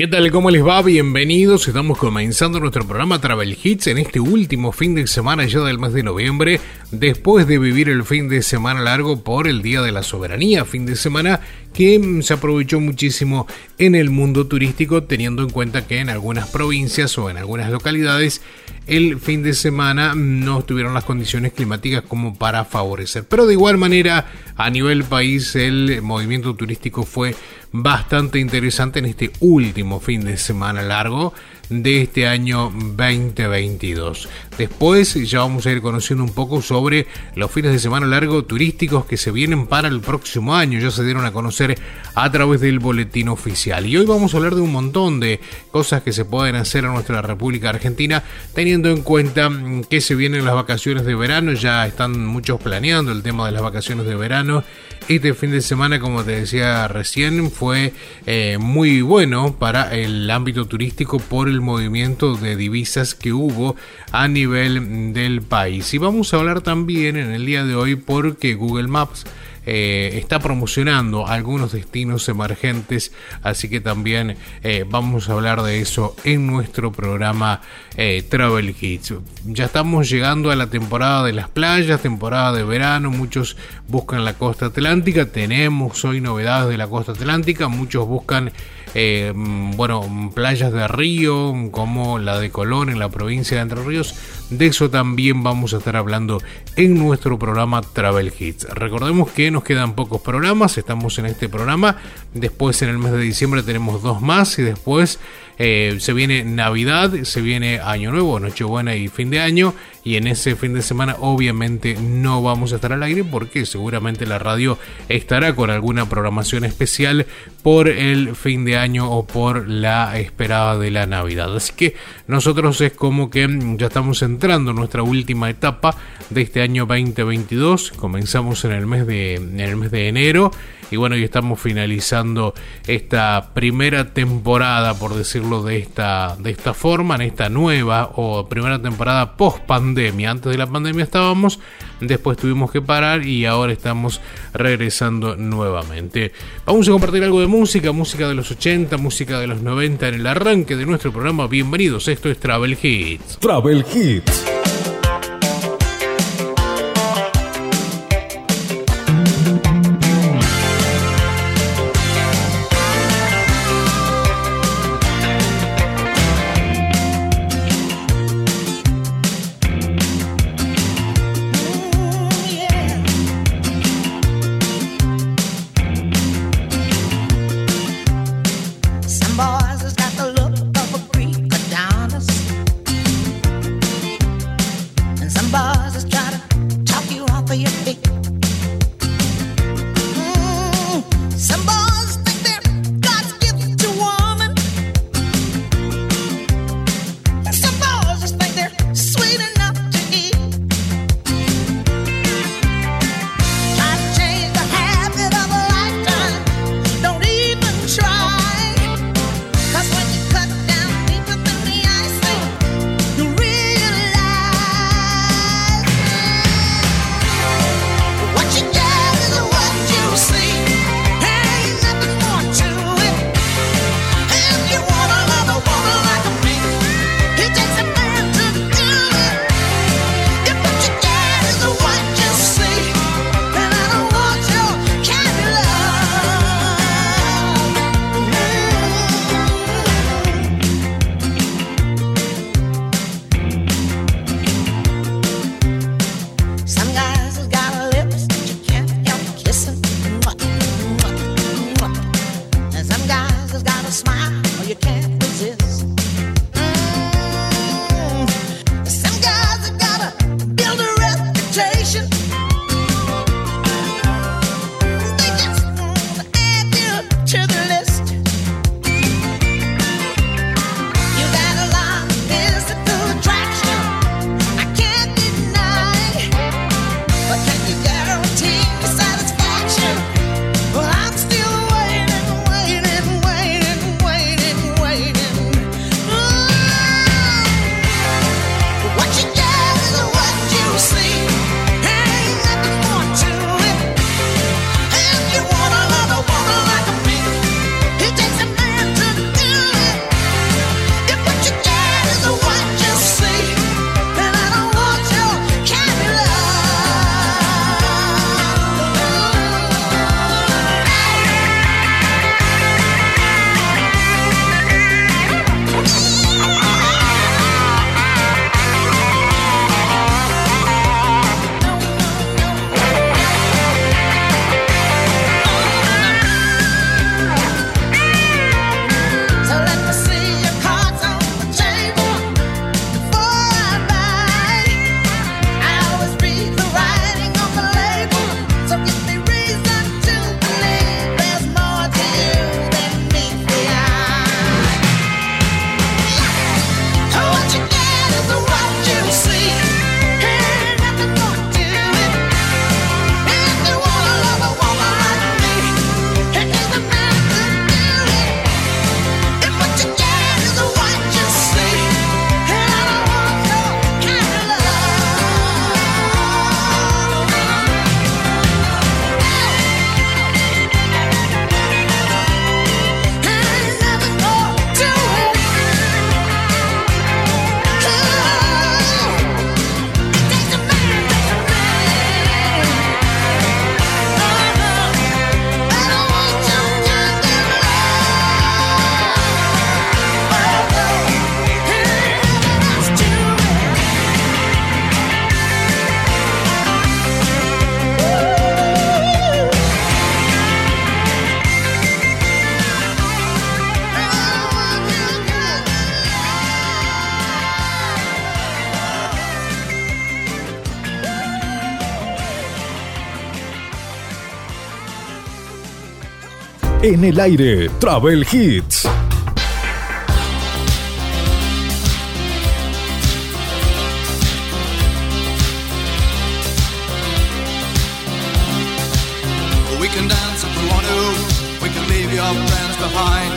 ¿Qué tal? ¿Cómo les va? Bienvenidos. Estamos comenzando nuestro programa Travel Hits en este último fin de semana ya del mes de noviembre, después de vivir el fin de semana largo por el Día de la Soberanía, fin de semana que se aprovechó muchísimo en el mundo turístico, teniendo en cuenta que en algunas provincias o en algunas localidades el fin de semana no tuvieron las condiciones climáticas como para favorecer. Pero de igual manera, a nivel país, el movimiento turístico fue bastante interesante en este último fin de semana largo de este año 2022. Después ya vamos a ir conociendo un poco sobre los fines de semana largo turísticos que se vienen para el próximo año. Ya se dieron a conocer a través del boletín oficial. Y hoy vamos a hablar de un montón de cosas que se pueden hacer en nuestra República Argentina, teniendo en cuenta que se vienen las vacaciones de verano. Ya están muchos planeando el tema de las vacaciones de verano. Este fin de semana, como te decía recién, fue eh, muy bueno para el ámbito turístico por el movimiento de divisas que hubo a nivel del país. Y vamos a hablar también en el día de hoy porque Google Maps eh, está promocionando algunos destinos emergentes, así que también eh, vamos a hablar de eso en nuestro programa eh, Travel Hits. Ya estamos llegando a la temporada de las playas, temporada de verano, muchos buscan la costa atlántica, tenemos hoy novedades de la costa atlántica, muchos buscan eh, bueno, playas de río como la de Colón en la provincia de Entre Ríos. De eso también vamos a estar hablando en nuestro programa Travel Hits. Recordemos que nos quedan pocos programas, estamos en este programa, después en el mes de diciembre tenemos dos más y después eh, se viene Navidad, se viene Año Nuevo, Nochebuena y fin de año. Y en ese fin de semana obviamente no vamos a estar al aire porque seguramente la radio estará con alguna programación especial por el fin de año o por la esperada de la Navidad. Así que nosotros es como que ya estamos entrando en nuestra última etapa de este año 2022. Comenzamos en el mes de, en el mes de enero y bueno, y estamos finalizando esta primera temporada, por decirlo de esta, de esta forma, en esta nueva o primera temporada post pandemia. Antes de la pandemia estábamos, después tuvimos que parar y ahora estamos regresando nuevamente. Vamos a compartir algo de música, música de los 80, música de los 90 en el arranque de nuestro programa. Bienvenidos, esto es Travel Hits. Travel Hits. En el aire, Travel Hits. We can dance if we want to. We can leave friends behind.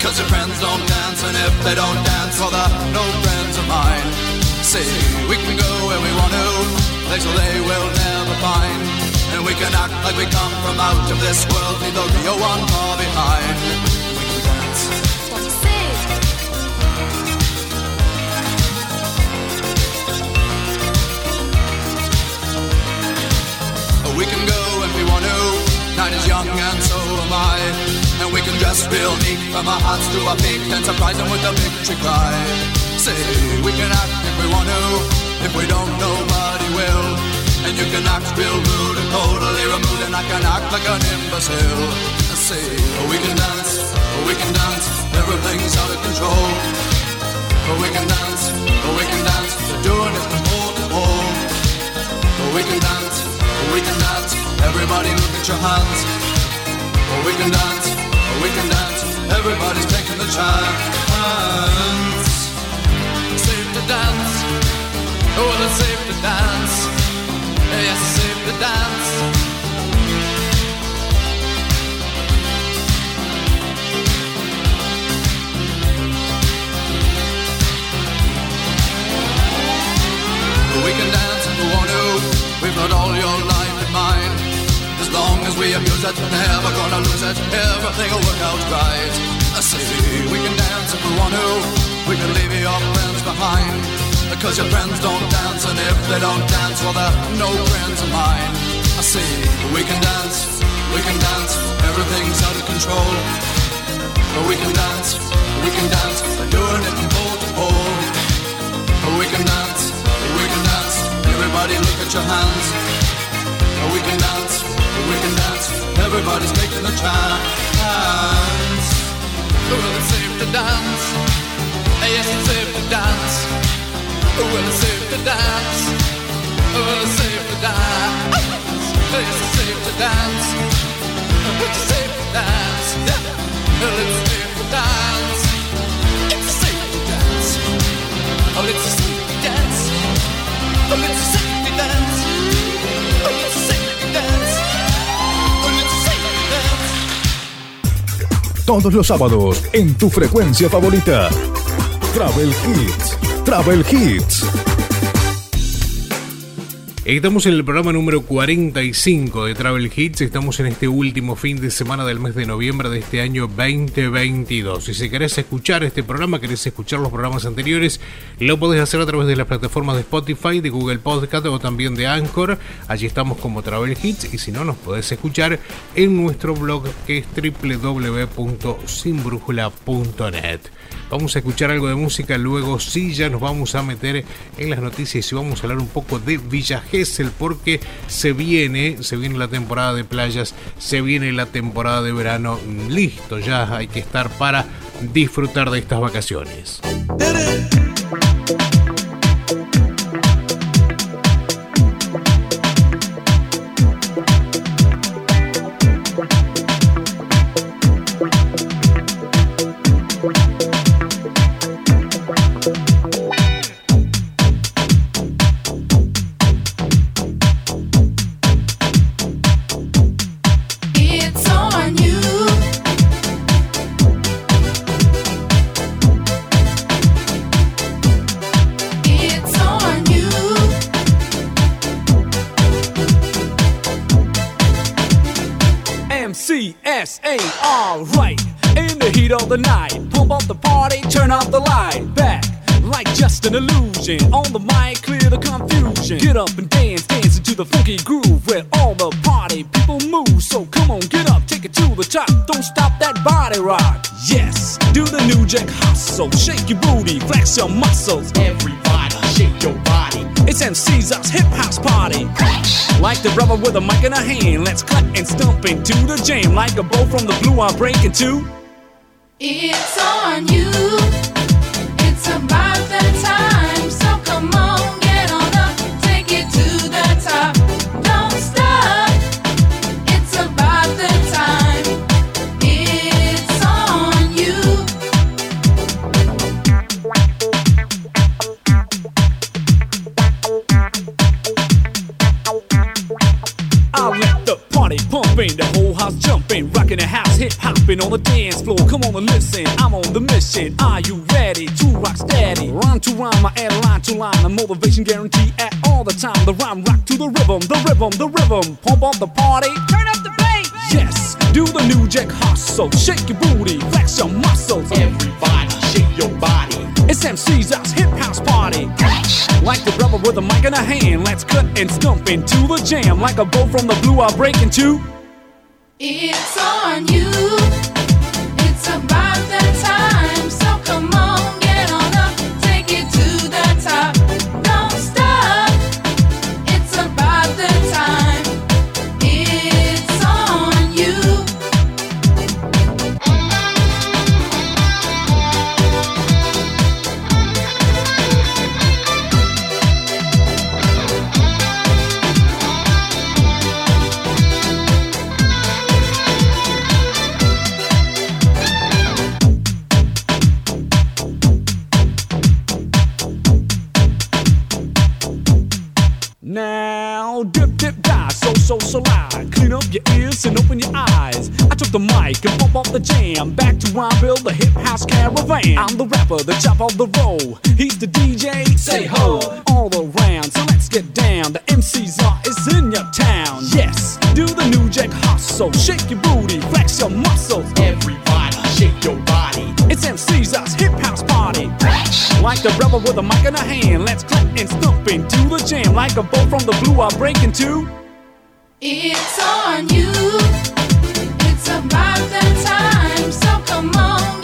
Cause your friends don't dance, and if they don't like we come from out of this world, leave the real one far behind. We can dance. We can go when we want to. Night is young and so am I. And we can dress real neat from our hearts to our feet and surprise them with a victory cry. Say we can act if we want to. If we don't, nobody will. And you can act real rude and totally removed, and I can act like an imbecile. I Say we can dance, we can dance. Everything's out of control. We can dance, we can dance. We're doing it from pole to pole. We can dance, we can dance. Everybody look at your hands. We can dance, we can dance. Everybody's taking the chance. Safe to dance. Oh, it's safe to dance. Dance. We can dance. We've got all your life. As long as we abuse it, never gonna lose it. Everything will work out right. I we can dance. We can leave your friends behind. Because your friends don't dance, and if they don't dance, well, they're no friends of mine. I say we can dance, we can dance. Everything's out of control. But we can dance, we can dance. We're doing it from pole to pole. We can dance, we can dance. Everybody look at your hands. We can dance, we can dance. Everybody's making a chance. Well, it's safe to dance. Yes, it's safe to dance. Todos los sábados en tu frecuencia favorita. Travel Hits. Travel Hits. Estamos en el programa número 45 de Travel Hits. Estamos en este último fin de semana del mes de noviembre de este año 2022. Y si querés escuchar este programa, querés escuchar los programas anteriores, lo podés hacer a través de las plataformas de Spotify, de Google Podcast o también de Anchor. Allí estamos como Travel Hits. Y si no, nos podés escuchar en nuestro blog que es www.sinbrújula.net. Vamos a escuchar algo de música, luego sí ya nos vamos a meter en las noticias y vamos a hablar un poco de Villa Gesell porque se viene, se viene la temporada de playas, se viene la temporada de verano, listo, ya hay que estar para disfrutar de estas vacaciones. An illusion. On the mic, clear the confusion. Get up and dance, dance into the funky groove where all the party people move. So come on, get up, take it to the top. Don't stop that body rock. Yes, do the new jack hustle. Shake your booty, flex your muscles. Everybody, shake your body. It's MC's us hip house party. Like the brother with a mic in a hand, let's cut and stump into the jam. Like a bow from the blue, I'm breaking two. It's on you. Jumping on the dance floor. Come on and listen, I'm on the mission. Are you ready to rock steady? Rhyme to rhyme, I add line to line. A motivation guarantee at all the time. The rhyme rock to the rhythm, the rhythm, the rhythm. Pump up the party. Turn up the bass. Yes, do the new jack hustle. Shake your booty, flex your muscles. Everybody shake your body. It's MC's house hip house party. Like the brother with a mic in a hand, let's cut and stump into the jam. Like a bolt from the blue, I'll break into. It's on you. It's about that time. So. Clean up your ears and open your eyes. I took the mic and pump off the jam. Back to Rhymeville, the hip house caravan. I'm the rapper, the chop of the roll. He's the DJ, say ho, all around. So let's get down. The MC's are is in your town. Yes, do the new jack hustle. Shake your booty, flex your muscles. Everybody shake your body. It's MC's us hip house party. Like the rebel with a mic in a hand, let's clap and stomp into the jam. Like a bolt from the blue, I'll break into. It's on you. It's about that time. So come on,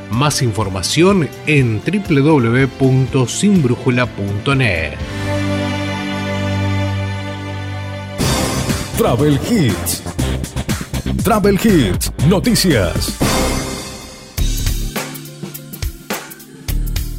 Más información en www.sinbrújula.net. Travel Hits. Travel Hits, noticias.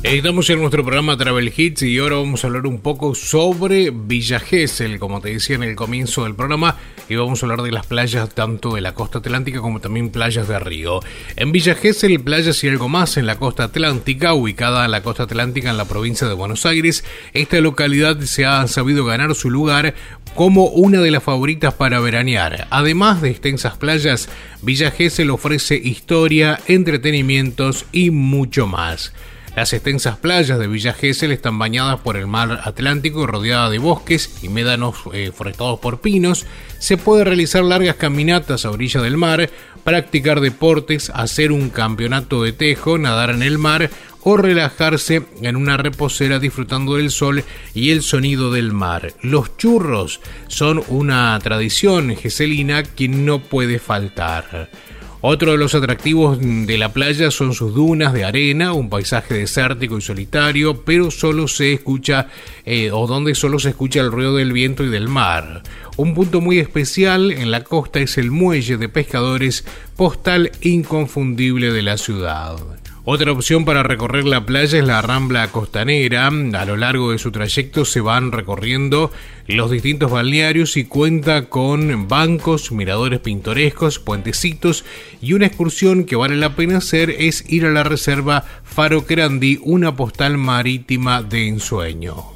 Estamos en nuestro programa Travel Hits y ahora vamos a hablar un poco sobre Villa Gesell, como te decía en el comienzo del programa, y vamos a hablar de las playas tanto de la costa atlántica como también playas de Río. En Villa Gesell, playas y algo más en la costa atlántica, ubicada en la costa atlántica en la provincia de Buenos Aires, esta localidad se ha sabido ganar su lugar como una de las favoritas para veranear. Además de extensas playas, Villa Gesell ofrece historia, entretenimientos y mucho más. Las extensas playas de Villa Gesell están bañadas por el mar Atlántico y rodeadas de bosques y médanos eh, forestados por pinos. Se puede realizar largas caminatas a orilla del mar, practicar deportes, hacer un campeonato de tejo, nadar en el mar o relajarse en una reposera disfrutando del sol y el sonido del mar. Los churros son una tradición geselina que no puede faltar. Otro de los atractivos de la playa son sus dunas de arena, un paisaje desértico y solitario, pero solo se escucha eh, o donde solo se escucha el ruido del viento y del mar. Un punto muy especial en la costa es el muelle de pescadores, postal inconfundible de la ciudad. Otra opción para recorrer la playa es la Rambla Costanera. A lo largo de su trayecto se van recorriendo los distintos balnearios y cuenta con bancos, miradores pintorescos, puentecitos y una excursión que vale la pena hacer es ir a la reserva Faro Crandí, una postal marítima de ensueño.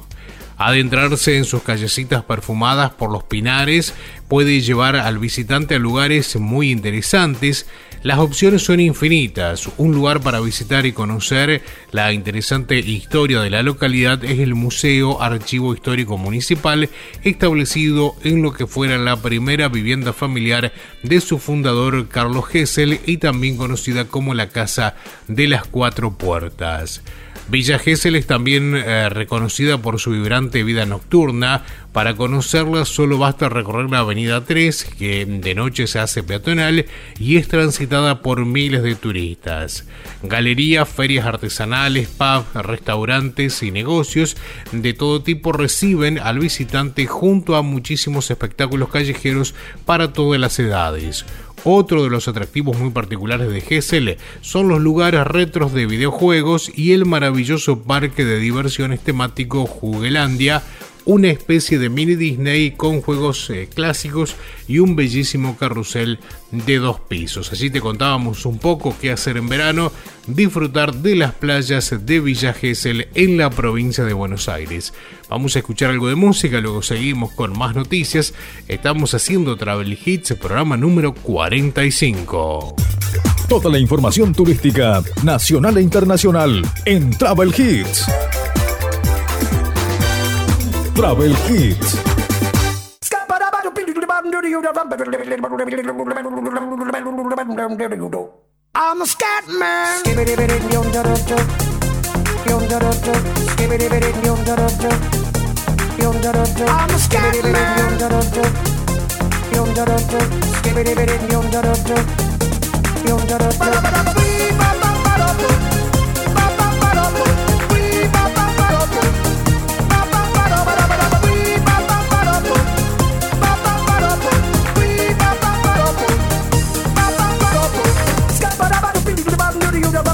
Adentrarse en sus callecitas perfumadas por los pinares puede llevar al visitante a lugares muy interesantes. Las opciones son infinitas. Un lugar para visitar y conocer la interesante historia de la localidad es el Museo Archivo Histórico Municipal, establecido en lo que fuera la primera vivienda familiar de su fundador Carlos Gesell y también conocida como la Casa de las Cuatro Puertas. Villa Gesell es también eh, reconocida por su vibrante vida nocturna, Para conocerla solo basta recorrer la Avenida 3, que de noche se hace peatonal y es transitada por miles de turistas. Galerías, ferias artesanales, pubs, restaurantes y negocios de todo tipo reciben al visitante junto a muchísimos espectáculos callejeros para todas las edades. Otro de los atractivos muy particulares de Gessel son los lugares retros de videojuegos y el maravilloso parque de diversiones temático Jugelandia, una especie de mini Disney con juegos eh, clásicos y un bellísimo carrusel de dos pisos. Así te contábamos un poco qué hacer en verano, disfrutar de las playas de Villa Gesell en la provincia de Buenos Aires. Vamos a escuchar algo de música, luego seguimos con más noticias. Estamos haciendo Travel Hits, programa número 45. Toda la información turística nacional e internacional en Travel Hits. Travel Hits. I'm a scat man. I'm a scat man.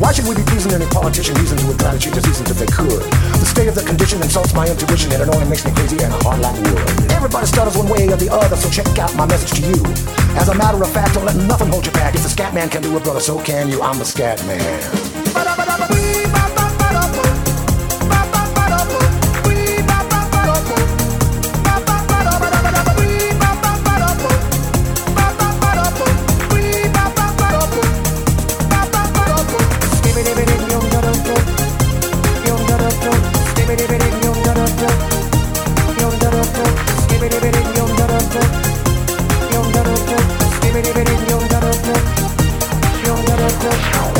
Why should we be pleasing any politician reason to try to cheat the seasons if they could? The state of the condition insults my intuition and only makes me crazy and hard like wood. Everybody stutters one way or the other, so check out my message to you. As a matter of fact, don't let nothing hold you back. If the scat man can do it, brother, so can you. I'm the scat man.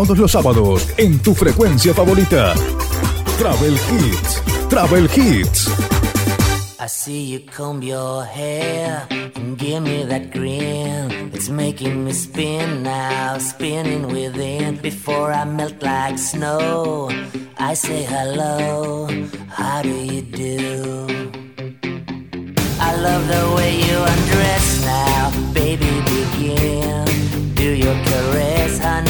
Todos los sábados en tu frecuencia favorita. Travel Hits. Travel Hits. I see you comb your hair and give me that grin. It's making me spin now, spinning within. Before I melt like snow, I say hello. How do you do? I love the way you undress now, baby. Begin. Do your caress, honey.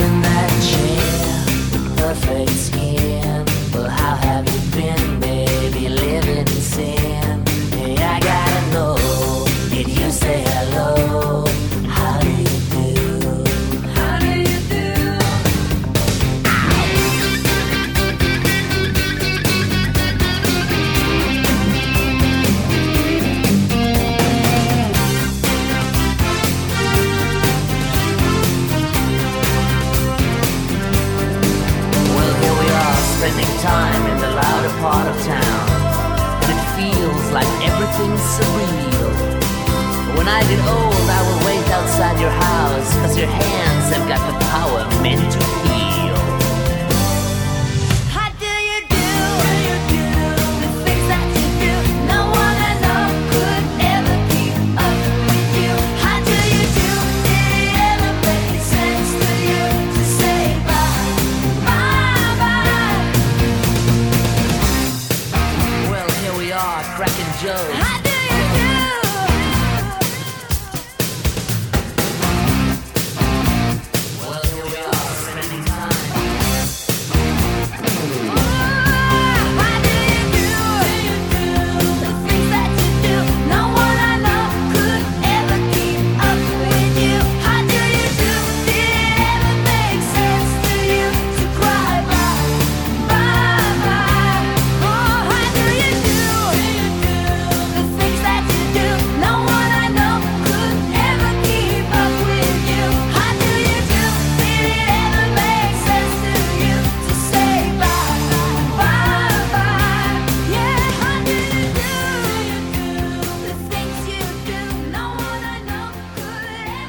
In that chair, perfect skin. Everything's surreal. When I get old, I will wait outside your house, cause your hands have got the power meant to heal.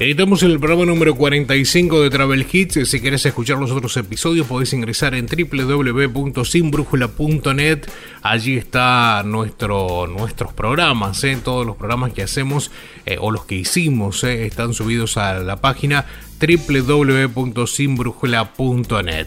Estamos en el programa número 45 de Travel Hits. Si querés escuchar los otros episodios, podés ingresar en www.sinbrújula.net. Allí está nuestro, nuestros programas, ¿eh? todos los programas que hacemos eh, o los que hicimos ¿eh? están subidos a la página www.sinbrújula.net.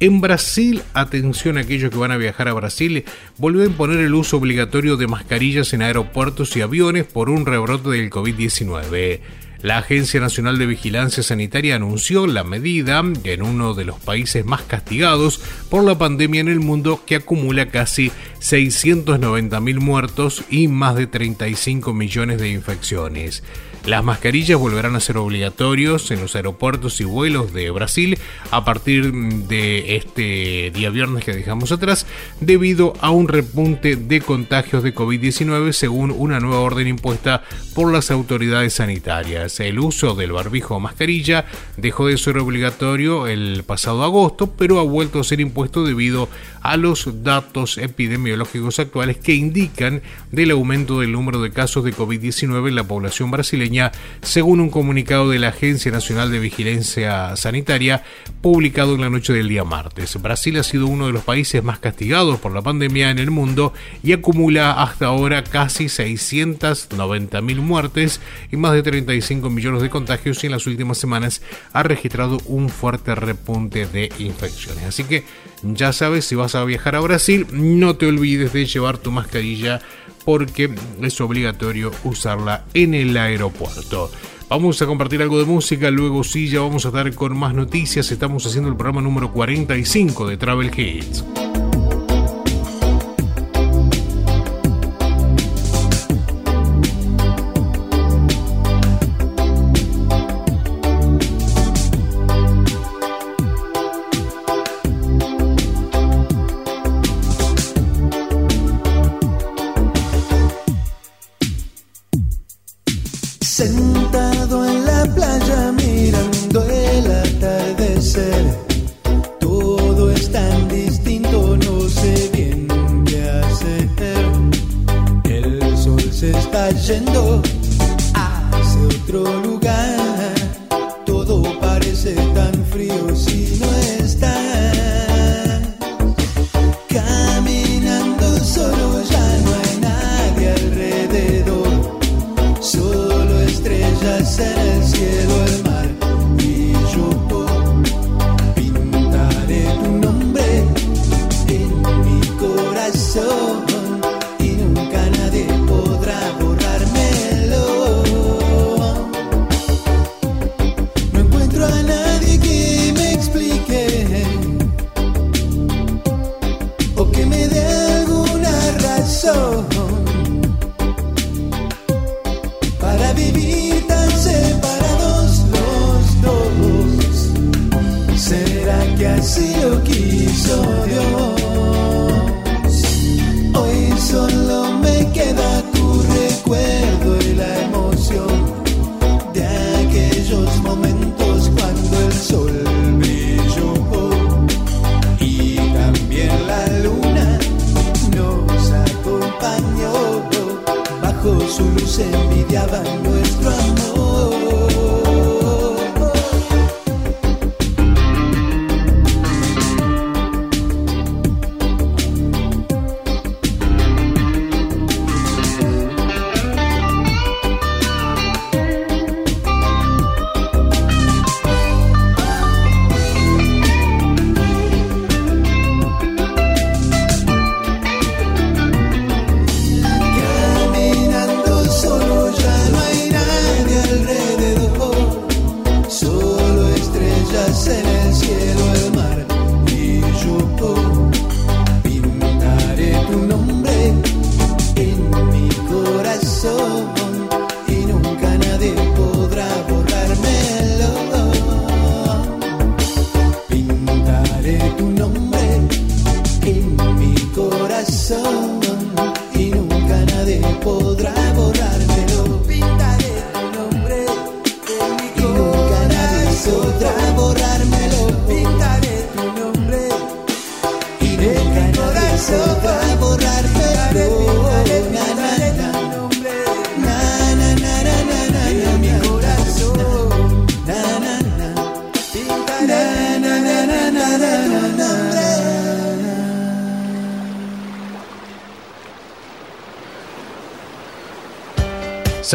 En Brasil, atención a aquellos que van a viajar a Brasil, volvió a imponer el uso obligatorio de mascarillas en aeropuertos y aviones por un rebrote del COVID-19. La Agencia Nacional de Vigilancia Sanitaria anunció la medida en uno de los países más castigados por la pandemia en el mundo que acumula casi 690.000 muertos y más de 35 millones de infecciones. Las mascarillas volverán a ser obligatorios en los aeropuertos y vuelos de Brasil a partir de este día viernes que dejamos atrás, debido a un repunte de contagios de COVID-19 según una nueva orden impuesta por las autoridades sanitarias. El uso del barbijo o mascarilla dejó de ser obligatorio el pasado agosto, pero ha vuelto a ser impuesto debido a los datos epidemiológicos actuales que indican del aumento del número de casos de COVID-19 en la población brasileña según un comunicado de la Agencia Nacional de Vigilancia Sanitaria publicado en la noche del día martes. Brasil ha sido uno de los países más castigados por la pandemia en el mundo y acumula hasta ahora casi 690 mil muertes y más de 35 millones de contagios y en las últimas semanas ha registrado un fuerte repunte de infecciones. Así que ya sabes, si vas a viajar a Brasil, no te olvides de llevar tu mascarilla porque es obligatorio usarla en el aeropuerto. Vamos a compartir algo de música, luego sí, ya vamos a estar con más noticias. Estamos haciendo el programa número 45 de Travel Hits. yendo.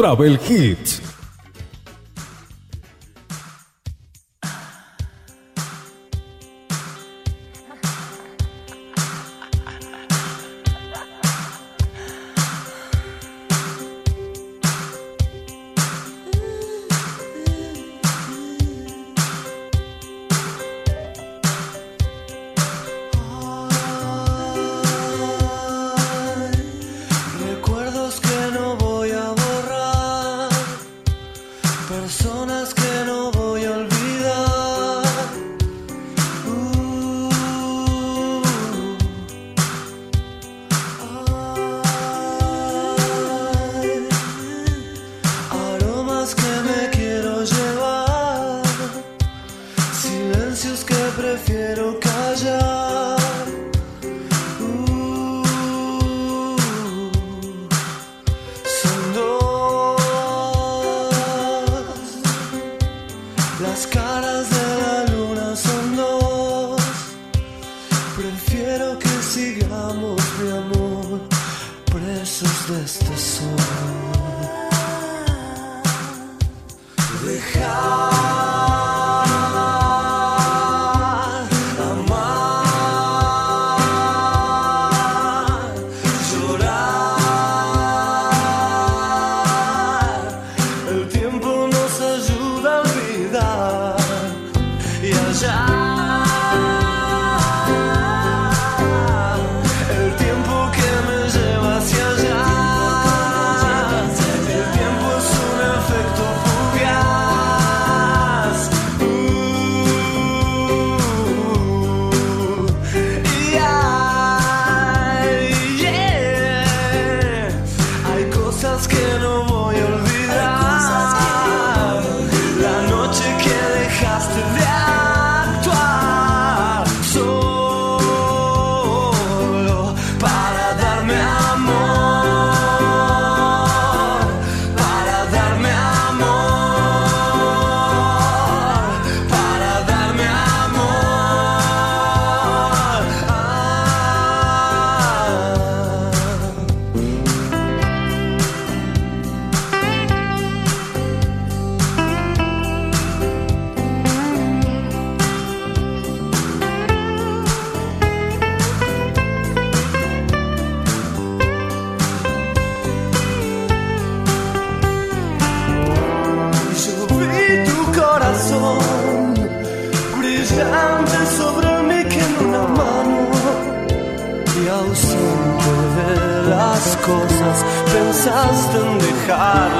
Travel Hits. Las caras de la luna son dos. Prefiero que sigamos, mi amor, presos de esta. God.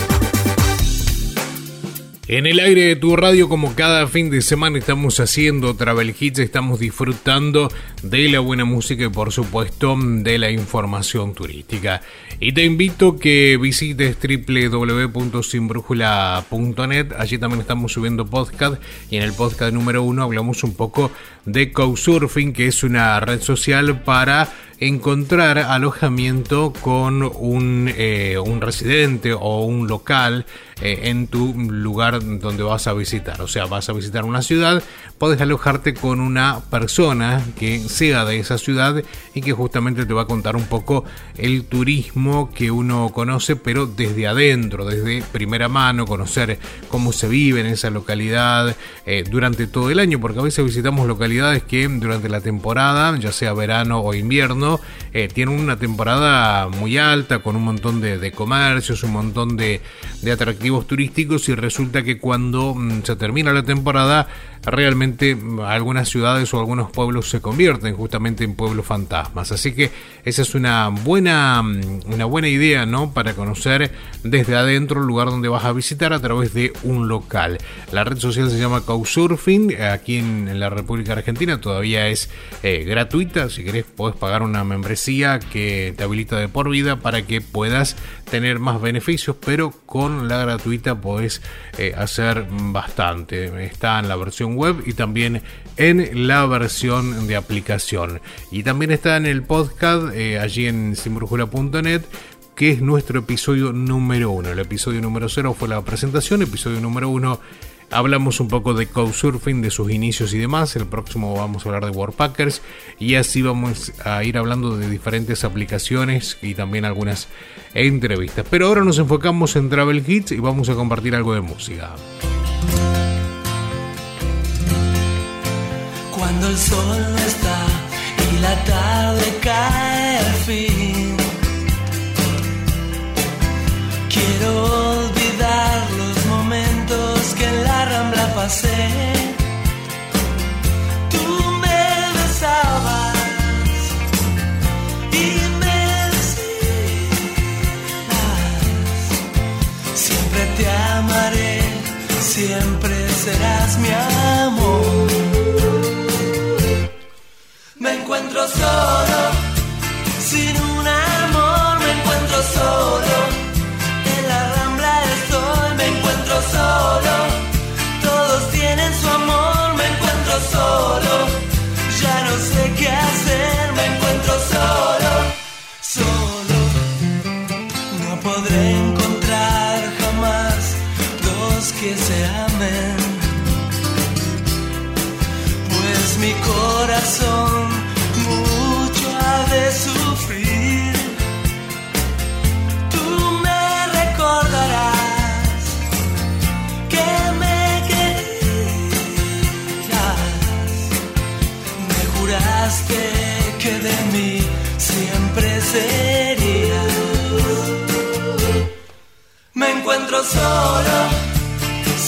En el aire de tu radio, como cada fin de semana estamos haciendo Travel Hits, estamos disfrutando de la buena música y por supuesto de la información turística. Y te invito que visites www.sinbrújula.net, allí también estamos subiendo podcast y en el podcast número uno hablamos un poco de Couchsurfing, que es una red social para encontrar alojamiento con un, eh, un residente o un local eh, en tu lugar donde vas a visitar. O sea, vas a visitar una ciudad, puedes alojarte con una persona que sea de esa ciudad y que justamente te va a contar un poco el turismo que uno conoce, pero desde adentro, desde primera mano, conocer cómo se vive en esa localidad eh, durante todo el año, porque a veces visitamos localidades que durante la temporada, ya sea verano o invierno, eh, tienen una temporada muy alta, con un montón de, de comercios, un montón de, de atractivos turísticos y resulta que cuando mm, se termina la temporada realmente algunas ciudades o algunos pueblos se convierten justamente en pueblos fantasmas. Así que esa es una buena, mm, una buena idea, ¿no? Para conocer desde adentro el lugar donde vas a visitar a través de un local. La red social se llama Couchsurfing. Aquí en la República Argentina todavía es eh, gratuita. Si querés, podés pagar una membresía que te habilita de por vida para que puedas tener más beneficios, pero con la gratuita podés eh, hacer bastante. Está en la versión web y también en la versión de aplicación. Y también está en el podcast eh, allí en simbrujula.net que es nuestro episodio número uno. El episodio número cero fue la presentación, episodio número uno hablamos un poco de Couchsurfing, de sus inicios y demás. El próximo vamos a hablar de Warpackers y así vamos a ir hablando de diferentes aplicaciones y también algunas entrevistas. Pero ahora nos enfocamos en Travel Hits y vamos a compartir algo de música. Cuando el sol no está y la tarde cae al fin. Quiero olvidar los momentos que en la rambla pasé. Tú me besabas y me decías, siempre te amaré, siempre serás mi amor. Me encuentro solo, sin un amor, me encuentro solo. Ya no sé qué hacer, me encuentro solo, solo. No podré encontrar jamás dos que se amen pues mi corazón que de mí siempre serías. Me encuentro solo,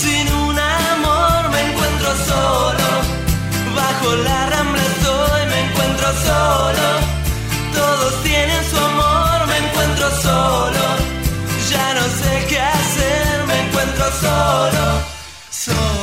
sin un amor me encuentro solo. Bajo la rambla estoy, me encuentro solo. Todos tienen su amor, me encuentro solo. Ya no sé qué hacer, me encuentro solo, solo.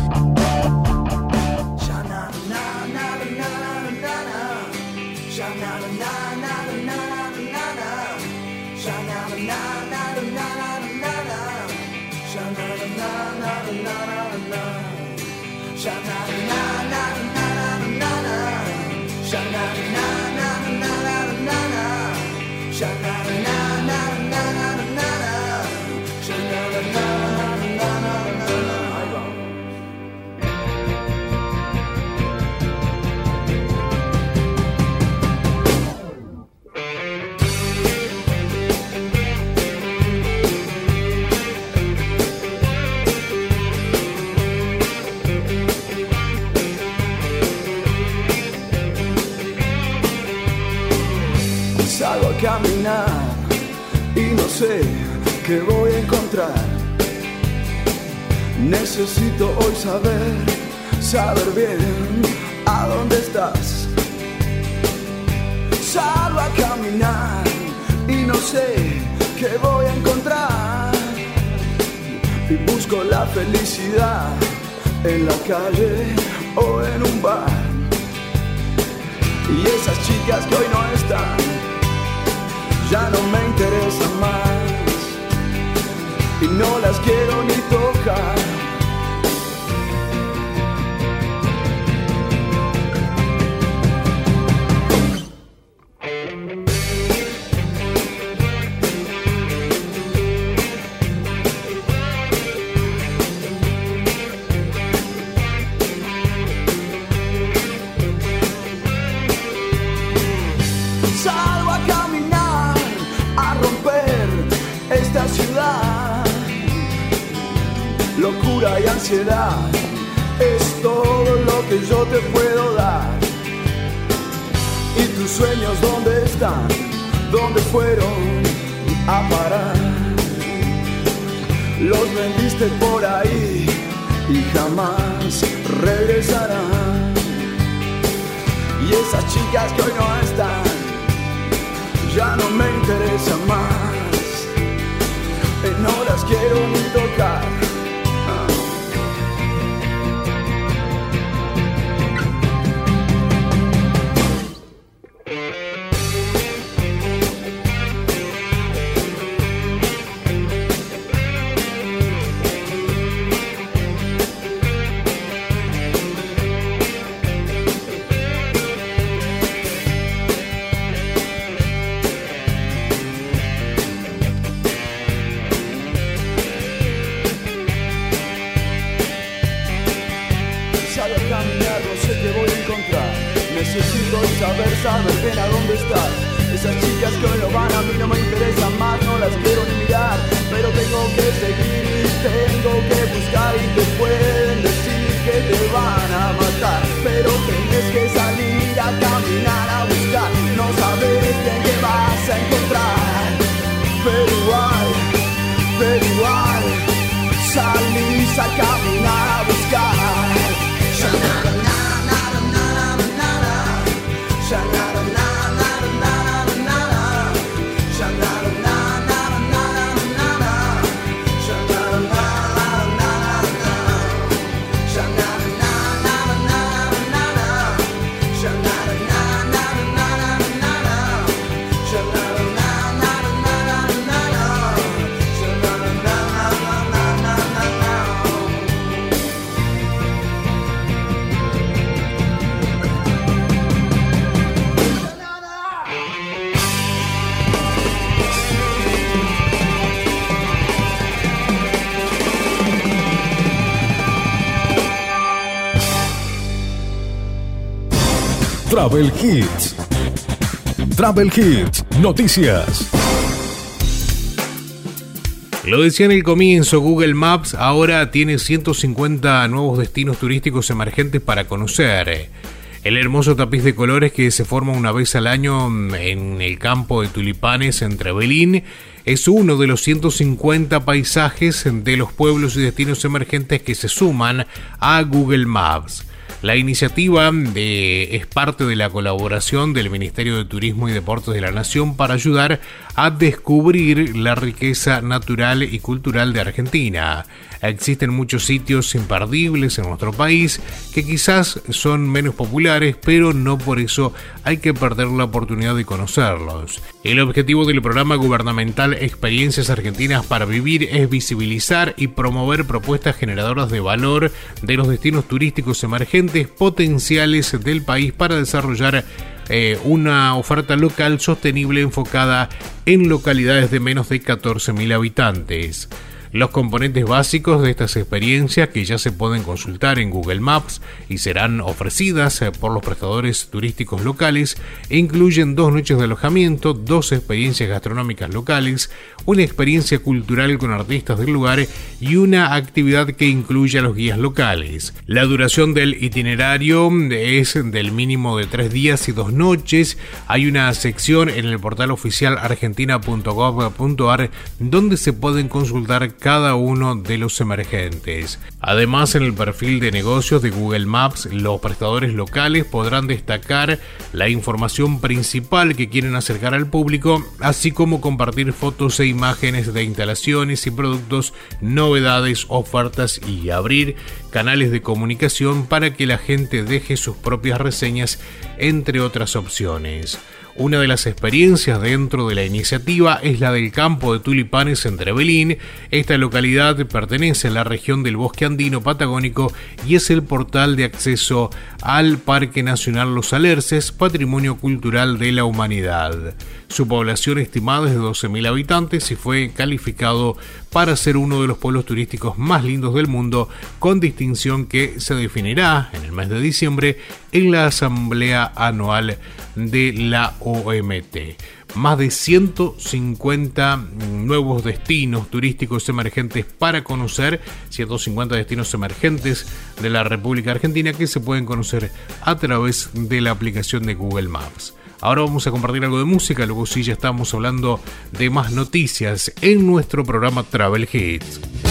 Travel Hits. Travel Hits, noticias. Lo decía en el comienzo, Google Maps ahora tiene 150 nuevos destinos turísticos emergentes para conocer. El hermoso tapiz de colores que se forma una vez al año mm, en el campo de tulipanes entre Belín es uno de los 150 paisajes de los pueblos y destinos emergentes que se suman a Google Maps. La iniciativa es parte de la colaboración del Ministerio de Turismo y Deportes de la Nación para ayudar a descubrir la riqueza natural y cultural de Argentina. Existen muchos sitios imperdibles en nuestro país que quizás son menos populares, pero no por eso hay que perder la oportunidad de conocerlos. El objetivo del programa gubernamental Experiencias Argentinas para Vivir es visibilizar y promover propuestas generadoras de valor de los destinos turísticos emergentes potenciales del país para desarrollar eh, una oferta local sostenible enfocada en localidades de menos de 14.000 habitantes. Los componentes básicos de estas experiencias que ya se pueden consultar en Google Maps y serán ofrecidas eh, por los prestadores turísticos locales incluyen dos noches de alojamiento, dos experiencias gastronómicas locales, una experiencia cultural con artistas del lugar y una actividad que incluye a los guías locales. La duración del itinerario es del mínimo de tres días y dos noches. Hay una sección en el portal oficial argentina.gov.ar donde se pueden consultar cada uno de los emergentes. Además, en el perfil de negocios de Google Maps, los prestadores locales podrán destacar la información principal que quieren acercar al público, así como compartir fotos e imágenes de instalaciones y productos, novedades, ofertas y abrir canales de comunicación para que la gente deje sus propias reseñas, entre otras opciones. Una de las experiencias dentro de la iniciativa es la del campo de tulipanes en Trevelín. Esta localidad pertenece a la región del bosque andino patagónico y es el portal de acceso al Parque Nacional Los Alerces, Patrimonio Cultural de la Humanidad. Su población estimada es de 12.000 habitantes y fue calificado para ser uno de los pueblos turísticos más lindos del mundo, con distinción que se definirá en el mes de diciembre en la Asamblea Anual de la OMT. Más de 150 nuevos destinos turísticos emergentes para conocer, 150 destinos emergentes de la República Argentina que se pueden conocer a través de la aplicación de Google Maps. Ahora vamos a compartir algo de música, luego sí ya estamos hablando de más noticias en nuestro programa Travel Hits.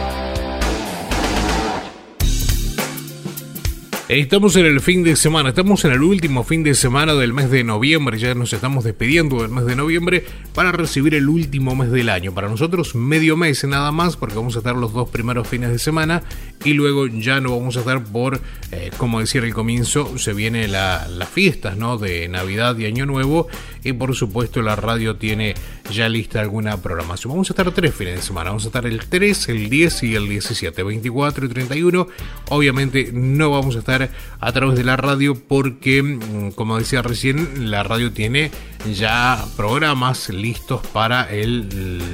Estamos en el fin de semana, estamos en el último fin de semana del mes de noviembre, ya nos estamos despidiendo del mes de noviembre para recibir el último mes del año. Para nosotros medio mes nada más porque vamos a estar los dos primeros fines de semana y luego ya no vamos a estar por, eh, como decía el comienzo, se vienen la, las fiestas ¿no? de Navidad y Año Nuevo y por supuesto la radio tiene ya lista alguna programación. Vamos a estar tres fines de semana, vamos a estar el 3, el 10 y el 17, 24 y 31. Obviamente no vamos a estar a través de la radio porque, mm, como decía recién, la radio tiene ya programas listos para el,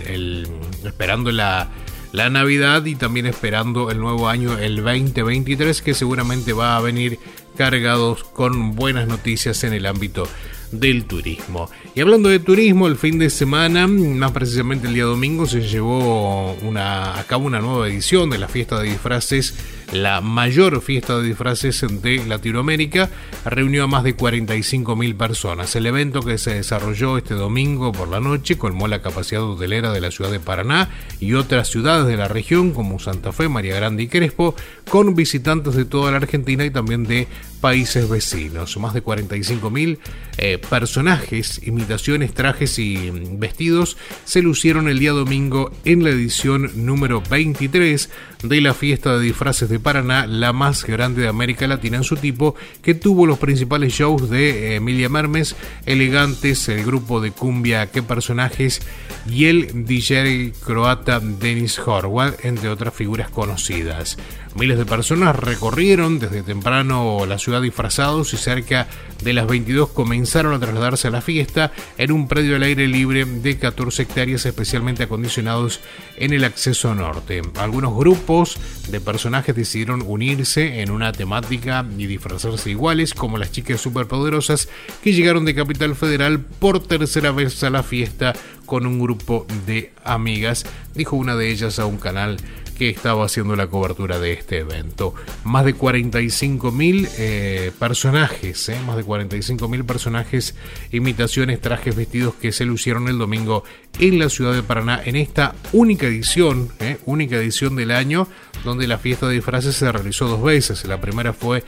el esperando la la Navidad y también esperando el nuevo año, el 2023, que seguramente va a venir cargados con buenas noticias en el ámbito del turismo. Y hablando de turismo, el fin de semana, más precisamente el día domingo, se llevó una, a cabo una nueva edición de la fiesta de disfraces la mayor fiesta de disfraces de Latinoamérica, reunió a más de 45.000 personas. El evento que se desarrolló este domingo por la noche colmó la capacidad hotelera de la ciudad de Paraná y otras ciudades de la región como Santa Fe, María Grande y Crespo, con visitantes de toda la Argentina y también de países vecinos. Más de 45.000 eh, personajes, imitaciones, trajes y mm, vestidos se lucieron el día domingo en la edición número 23 de la fiesta de disfraces de Paraná, la más grande de América Latina en su tipo, que tuvo los principales shows de eh, Emilia Mermes, Elegantes, el grupo de cumbia Qué Personajes y el DJ croata Denis Horvath, entre otras figuras conocidas. Miles de personas recorrieron desde temprano la ciudad disfrazados y cerca de las 22 comenzaron a trasladarse a la fiesta en un predio al aire libre de 14 hectáreas especialmente acondicionados en el acceso norte. Algunos grupos de personajes decidieron unirse en una temática y disfrazarse iguales como las chicas superpoderosas que llegaron de Capital Federal por tercera vez a la fiesta con un grupo de amigas, dijo una de ellas a un canal que estaba haciendo la cobertura de este evento. Más de 45 mil eh, personajes, eh, más de 45 mil personajes, imitaciones, trajes, vestidos que se lucieron el domingo en la ciudad de Paraná en esta única edición, eh, única edición del año, donde la fiesta de disfraces se realizó dos veces. La primera fue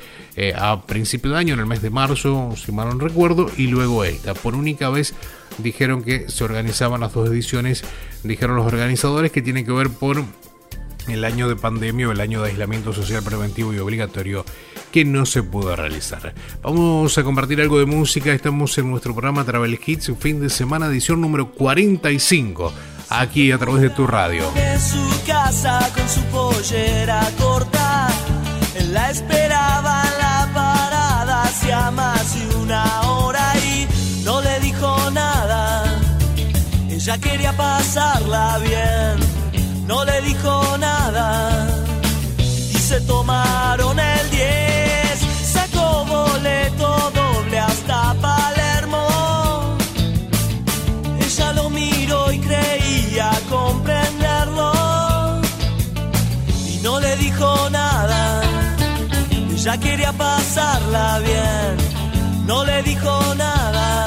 a principio de año, en el mes de marzo, si mal no recuerdo, y luego esta. Por única vez dijeron que se organizaban las dos ediciones, dijeron los organizadores que tiene que ver por el año de pandemia o el año de aislamiento social preventivo y obligatorio que no se pudo realizar. Vamos a compartir algo de música, estamos en nuestro programa Travel Hits, fin de semana, edición número 45, aquí a través de tu radio. En su casa con su pollera corta, la esperaba la parada más de una hora y no le dijo nada. Ella quería pasarla bien no le dijo nada y se tomaron el 10. Sacó boleto doble hasta Palermo. Ella lo miró y creía comprenderlo y no le dijo nada. Ella quería pasarla bien, no le dijo nada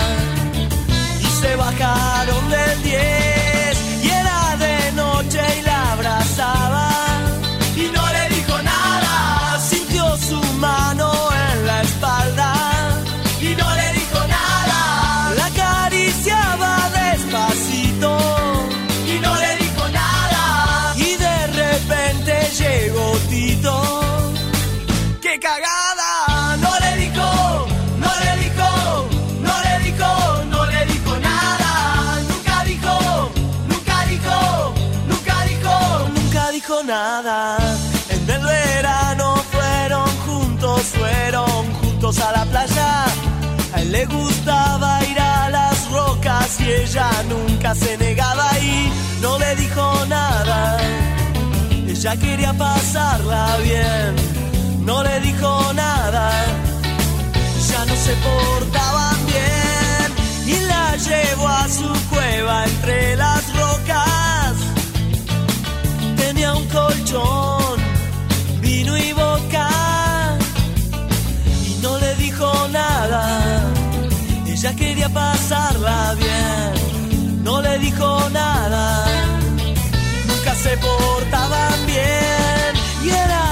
y se bajaron del 10 le gustaba ir a las rocas y ella nunca se negaba y no le dijo nada. Ella quería pasarla bien, no le dijo nada. Ya no se portaban bien y la llevó a su cueva entre las rocas. Tenía un colchón, quería pasarla bien, no le dijo nada. Nunca se portaban bien y era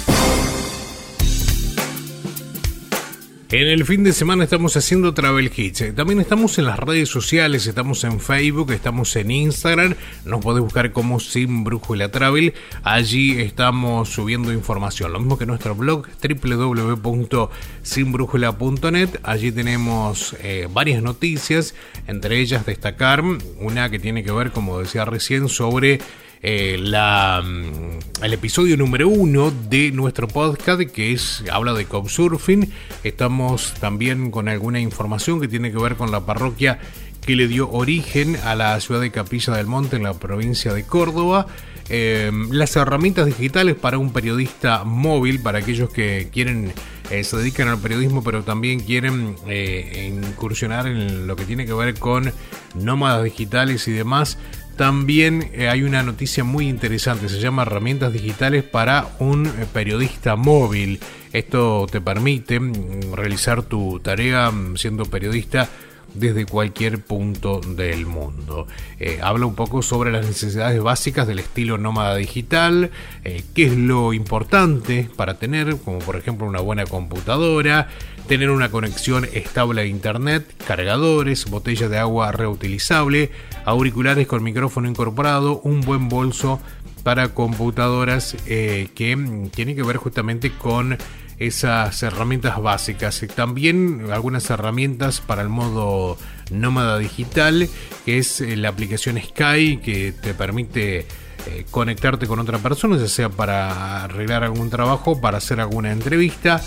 En el fin de semana estamos haciendo Travel Hits. Eh, También estamos en las redes sociales, estamos en Facebook, estamos en Instagram. Nos podés buscar como Sin Brújula Travel. Allí estamos subiendo información. Lo mismo que nuestro blog www.sinbrújula.net. Allí tenemos eh, varias noticias, entre ellas destacar una que tiene que ver, como decía recién, sobre eh, mm, el episodio número uno de nuestro podcast que es habla de Couchsurfing. Estamos también con alguna información que tiene que ver con la parroquia que le dio origen a la ciudad de Capilla del Monte en la provincia de Córdoba. Eh, las herramientas digitales para un periodista móvil, para aquellos que quieren, eh, se dedican al periodismo, pero también quieren eh, incursionar en lo que tiene que ver con nómadas digitales y demás. También eh, hay una noticia muy interesante, se llama herramientas digitales para un eh, periodista móvil. Esto te permite mm, realizar tu tarea mm, siendo periodista desde cualquier punto del mundo. Eh, habla un poco sobre las necesidades básicas del estilo nómada digital, qué es lo importante para tener, como por ejemplo una buena computadora, tener una conexión estable a internet, cargadores, botellas de agua reutilizable, auriculares con micrófono incorporado, un buen bolso para computadoras eh, que tiene que ver justamente con esas herramientas básicas. También algunas herramientas para el modo nómada digital, que es eh, la aplicación Sky, que te permite eh, conectarte con otra persona, ya sea para arreglar algún trabajo, para hacer alguna entrevista.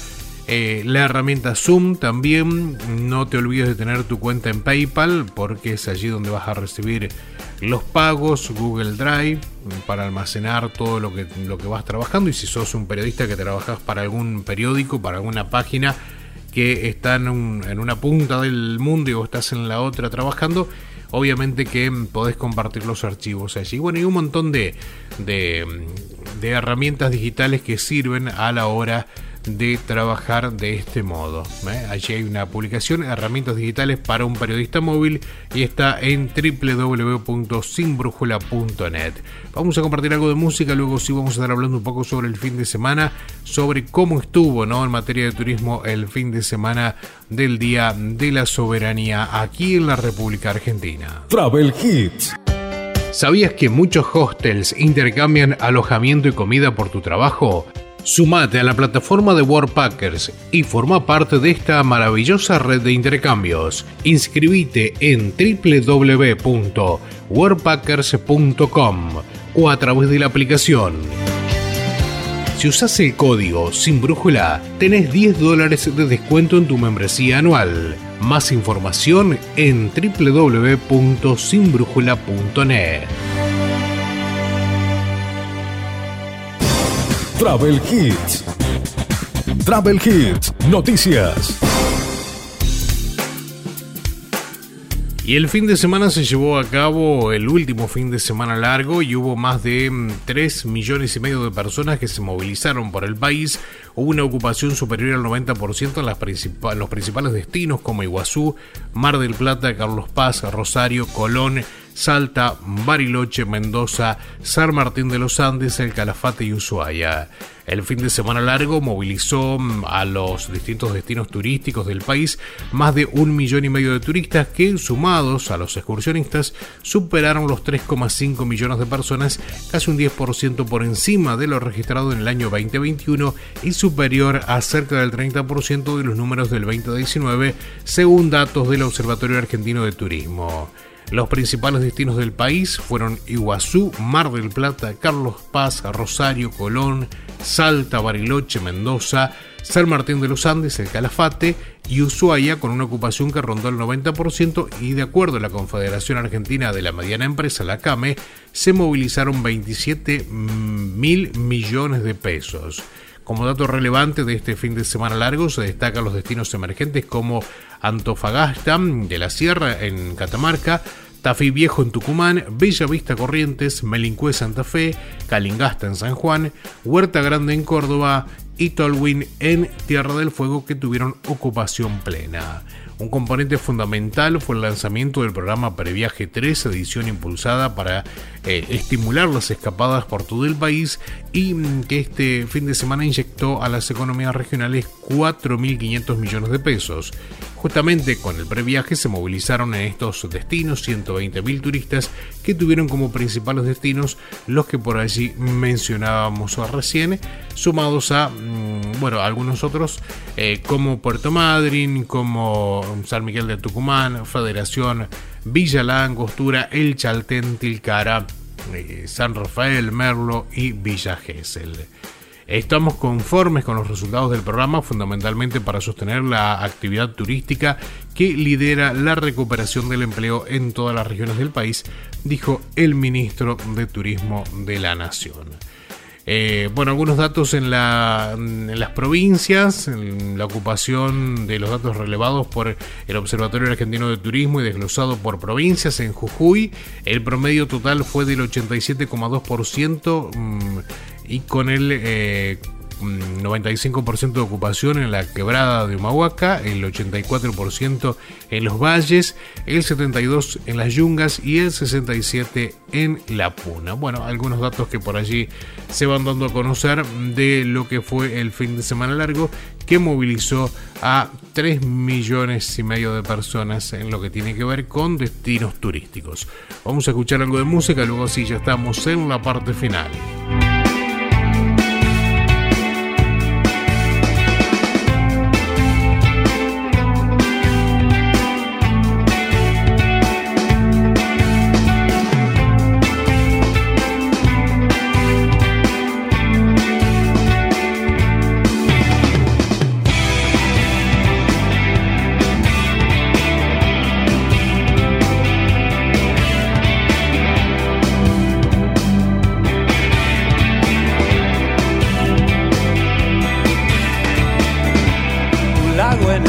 Eh, la herramienta Zoom también, no te olvides de tener tu cuenta en PayPal porque es allí donde vas a recibir los pagos, Google Drive para almacenar todo lo que, lo que vas trabajando y si sos un periodista que trabajas para algún periódico, para alguna página que está en, un- en una punta del mundo y vos estás en la otra trabajando, obviamente que podés compartir los archivos allí. Bueno, y un montón de, de, de herramientas digitales que sirven a la hora de trabajar de este modo. ¿eh? Allí hay una publicación, herramientas digitales para un periodista móvil y está en www.sinbrújula.net. Vamos a compartir algo de música, luego sí vamos a estar hablando un poco sobre el fin de semana, sobre cómo estuvo ¿no? en materia de turismo el fin de semana del Día de la Soberanía aquí en la República Argentina. Travel Hits. ¿Sabías que muchos hostels intercambian alojamiento y comida por tu trabajo? Sumate a la plataforma de Worldpackers y forma parte de esta maravillosa red de intercambios. Inscribite en www.worldpackers.com o a través de la aplicación. Si usas el código sin brújula, tenés 10 dólares de descuento en tu membresía anual. Más información en www.sinbrújula.net. Travel Hits. Travel Hits. Noticias. Y el fin de semana se llevó a cabo el último fin de semana largo y hubo más de mm, 3 millones y medio de personas que se movilizaron por el país. Hubo una ocupación superior al 90% en las los principales destinos como Iguazú, Mar del Plata, Carlos Paz, Rosario, Colón, Salta, Bariloche, Mendoza, San Martín de los Andes, El Calafate y Ushuaia. El fin de semana largo movilizó mm, a los distintos destinos turísticos del país más de un millón y medio de turistas que, sumados a los excursionistas, superaron los 3,5 millones de personas, casi un 10% por encima de lo registrado en el año 2021 y superior a cerca del 30% de los números del 2019, según datos del Observatorio Argentino de Turismo. Los principales destinos del país fueron Iguazú, Mar del Plata, Carlos Paz, Rosario, Colón, Salta, Bariloche, Mendoza, San Martín de los Andes, El Calafate y Ushuaia con una ocupación que rondó el 90% y de acuerdo a la Confederación Argentina de la Mediana Empresa, la CAME, se movilizaron 27 mil millones de pesos. Como dato relevante de este fin de semana largo se destacan los destinos emergentes como Antofagasta de la Sierra en Catamarca, Tafí Viejo en Tucumán, Bella Vista Corrientes, Melincue Santa Fe, Calingasta en San Juan, Huerta Grande en Córdoba y Tolwyn en Tierra del Fuego que tuvieron ocupación plena. Un componente fundamental fue el lanzamiento del programa Previaje 3, edición impulsada para eh, estimular las escapadas por todo el país y mm, que este fin de semana inyectó a las economías regionales 4.500 millones de pesos. Justamente con el previaje se movilizaron en estos destinos 120.000 turistas que tuvieron como principales destinos los que por allí mencionábamos recién, sumados a mm, bueno, algunos otros eh, como Puerto Madryn, como San Miguel de Tucumán, Federación, Villa La Angostura, El Chaltén, Tilcara, eh, San Rafael, Merlo y Villa Gesell. Estamos conformes con los resultados del programa, fundamentalmente para sostener la actividad turística que lidera la recuperación del empleo en todas las regiones del país, dijo el ministro de Turismo de la Nación. Eh, bueno, algunos datos en, la- en las provincias, en la ocupación de los datos relevados por el Observatorio Argentino de Turismo y desglosado por provincias en Jujuy, el promedio total fue del 87,2% mm, y con el eh, mm, 95% de ocupación en la quebrada de Humahuaca, el 84% en los valles, el 72% en las yungas y el 67% en la puna. Bueno, algunos datos que por allí se van dando a conocer de lo que fue el fin de semana largo que movilizó a 3 millones y medio de personas en lo que tiene que ver con destinos turísticos. Vamos a escuchar algo de música, luego sí ya estamos en la parte final.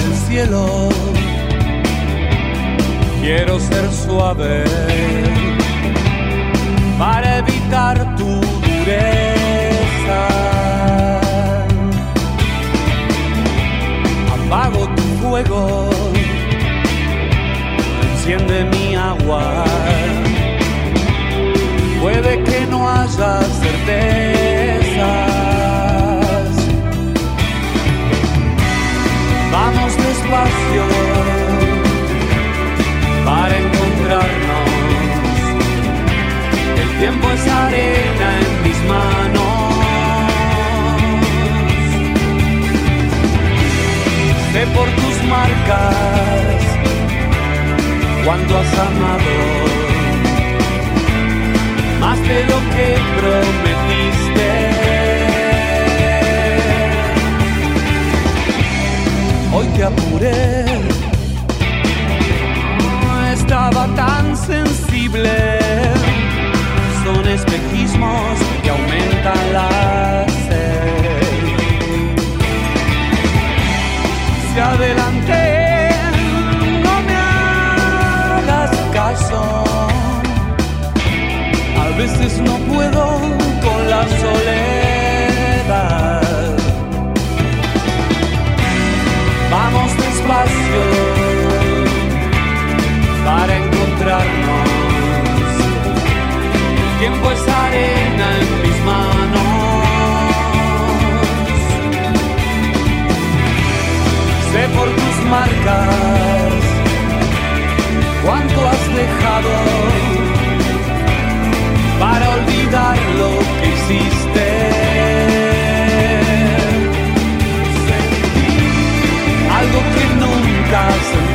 En el cielo. Quiero ser suave para evitar tu dureza. Apago tu fuego, enciende mi agua. Puede que no haya certezas. Vamos despacio para encontrarnos. El tiempo es arena en mis manos. Sé por tus marcas cuando has amado más de lo que prometiste. Te apuré, no estaba tan sensible. Son espejismos que aumentan la sed. Si adelante, El tiempo es arena en mis manos. Sé por tus marcas cuánto has dejado para olvidar lo que hiciste. Sentí algo que nunca sentiste.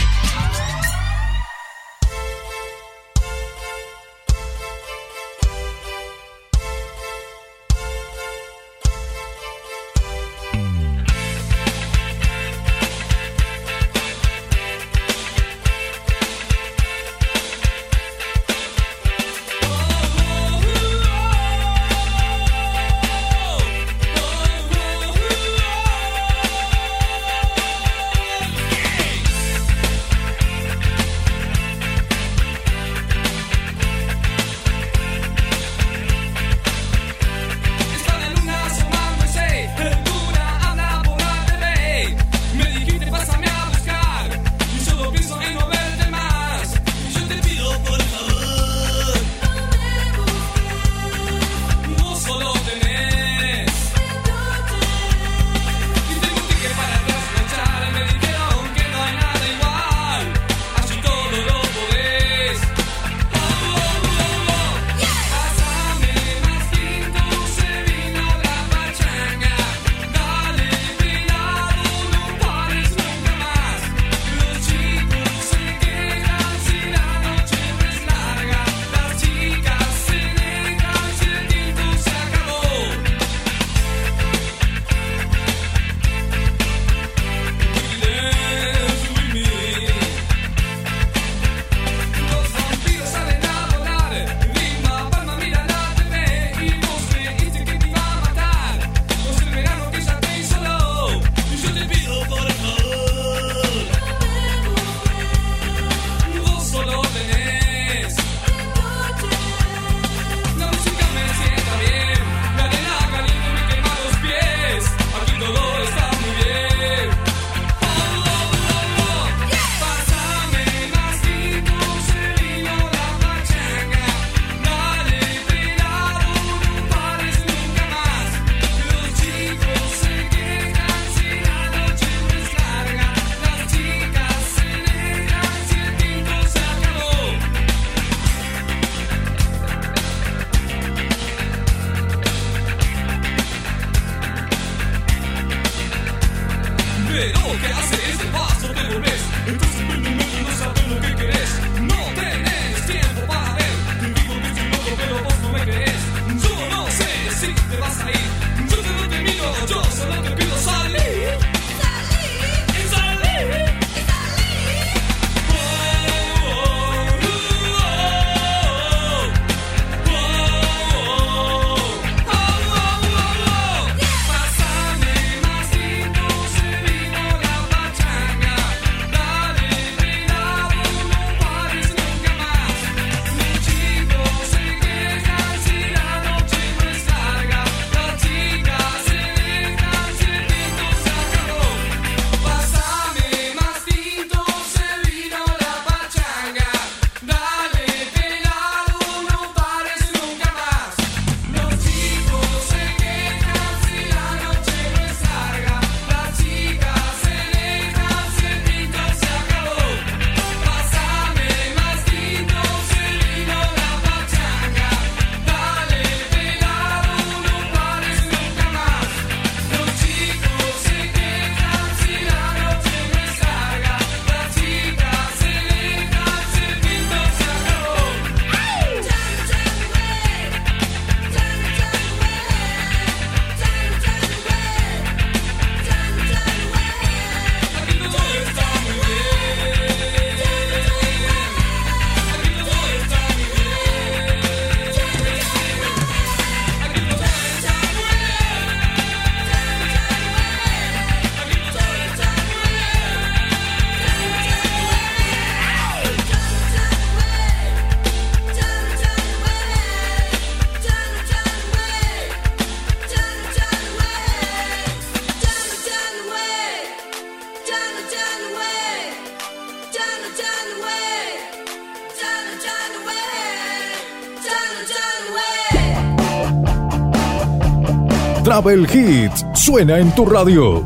Travel Hits suena en tu radio.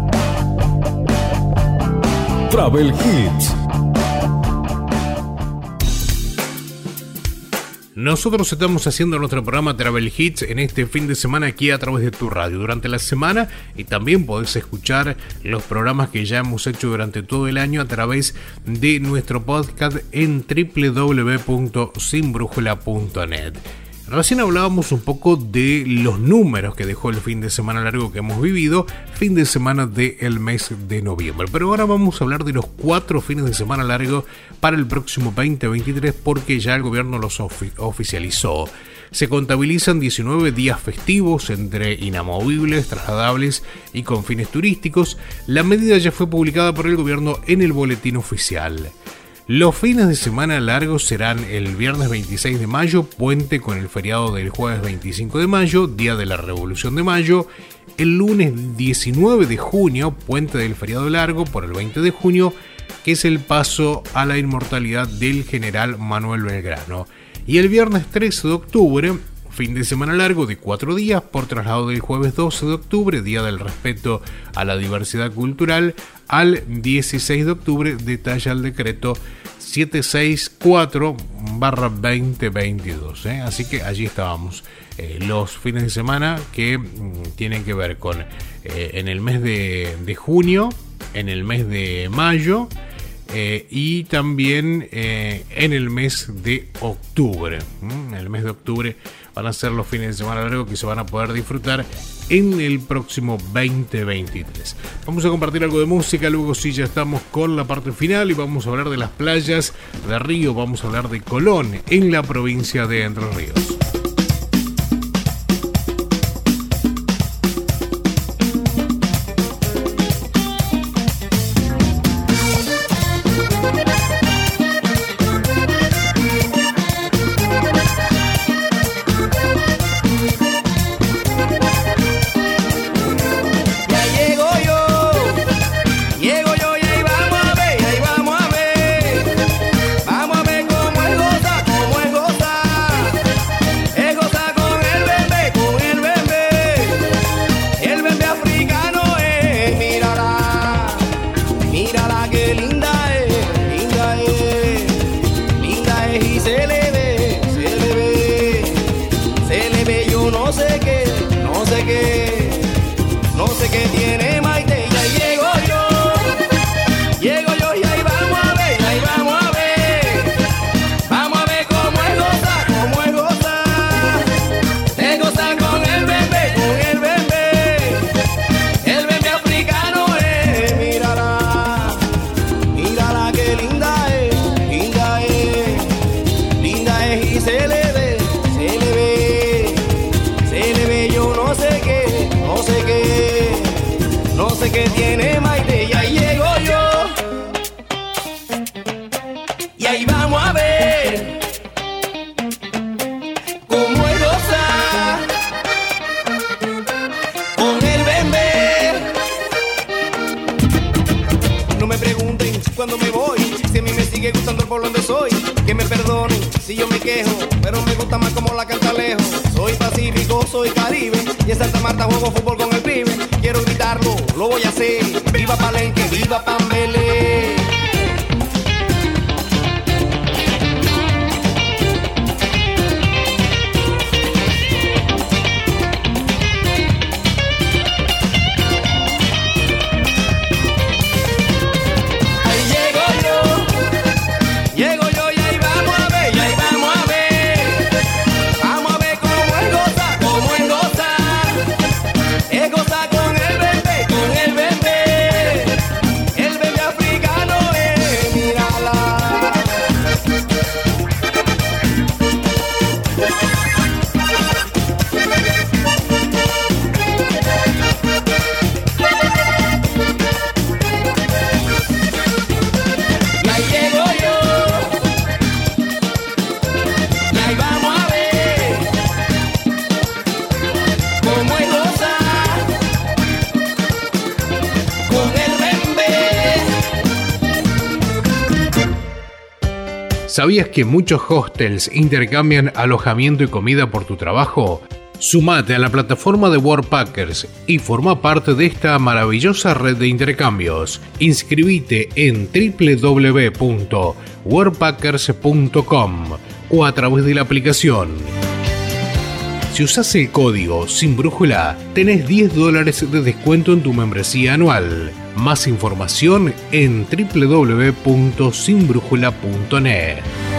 Travel Hits. Nosotros estamos haciendo nuestro programa Travel Hits en este fin de semana aquí a través de tu radio durante la semana y también podés escuchar los programas que ya hemos hecho durante todo el año a través de nuestro podcast en www.sinbrújula.net. Recién hablábamos un poco de los números que dejó el fin de semana largo que hemos vivido, fin de semana del mes de noviembre. Pero ahora vamos a hablar de los cuatro fines de semana largo para el próximo 2023 porque ya el gobierno los ofi- oficializó. Se contabilizan 19 días festivos entre inamovibles, trasladables y con fines turísticos. La medida ya fue publicada por el gobierno en el boletín oficial. Los fines de semana largos serán el viernes 26 de mayo, puente con el feriado del jueves 25 de mayo, día de la Revolución de Mayo, el lunes 19 de junio, puente del feriado largo por el 20 de junio, que es el paso a la inmortalidad del general Manuel Belgrano. Y el viernes 13 de octubre, fin de semana largo de cuatro días por traslado del jueves 12 de octubre, Día del Respeto a la Diversidad Cultural, al 16 de octubre, detalla el decreto 764-2022. ¿eh? Así que allí estábamos. Eh, los fines de semana que mm, tienen que ver con eh, en el mes de, junio, en el mes de mayo, y también en el mes de octubre. En el mes de octubre van a ser los fines de semana largos que se van a poder disfrutar en el próximo 2023. Vamos a compartir algo de música, luego sí ya estamos con la parte final y vamos a hablar de las playas de Río, vamos a hablar de Colón en la provincia de Entre Ríos. ¿Sabías que muchos hostels intercambian alojamiento y comida por tu trabajo? Sumate a la plataforma de Warpackers y forma parte de esta maravillosa red de intercambios. Inscribite en www.warpackers.com o a través de la aplicación. Si usas el código Sin Brújula, tenés 10 dólares de descuento en tu membresía anual. Más información en www.sinbrújula.net.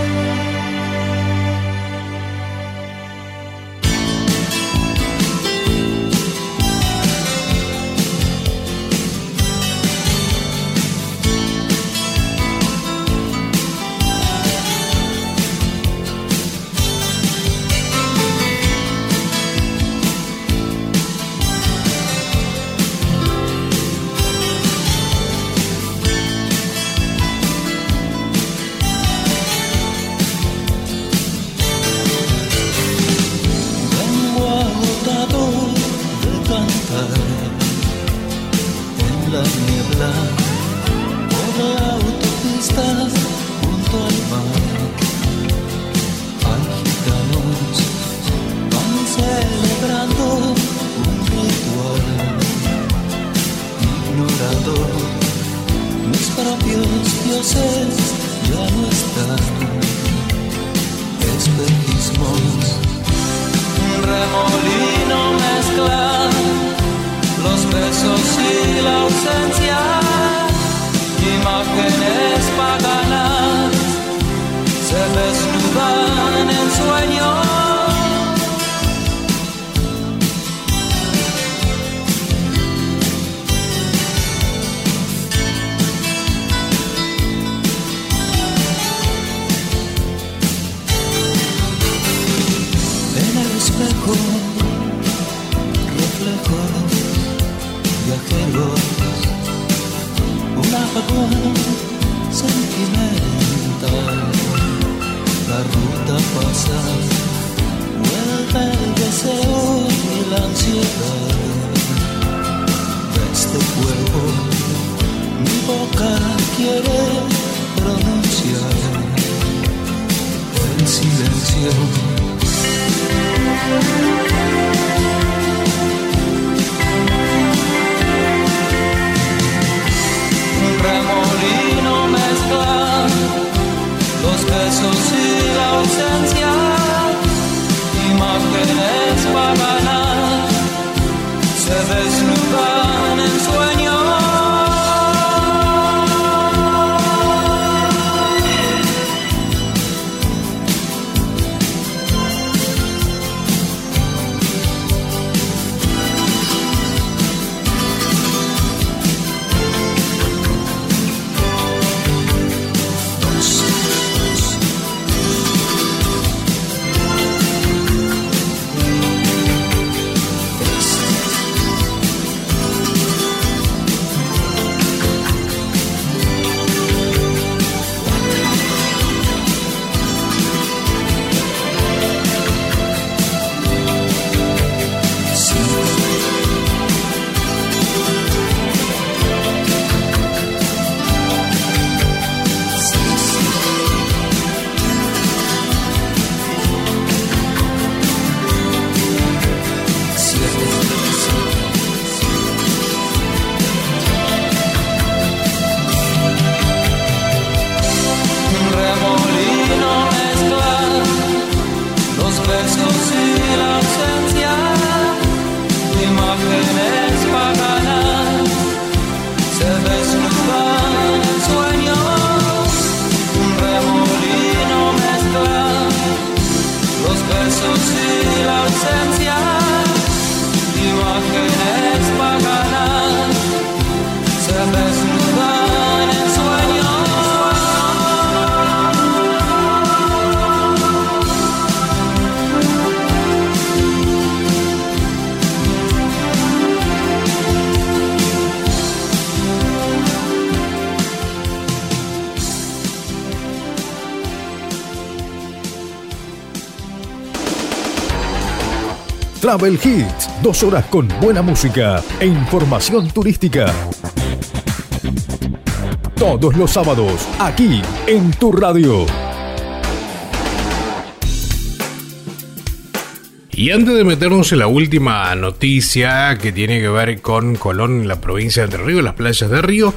Travel Hits, dos horas con buena música e información turística. Todos los sábados, aquí en tu radio. Y antes de meternos en la última noticia que tiene que ver con Colón, en la provincia de Entre Ríos, las playas de Río,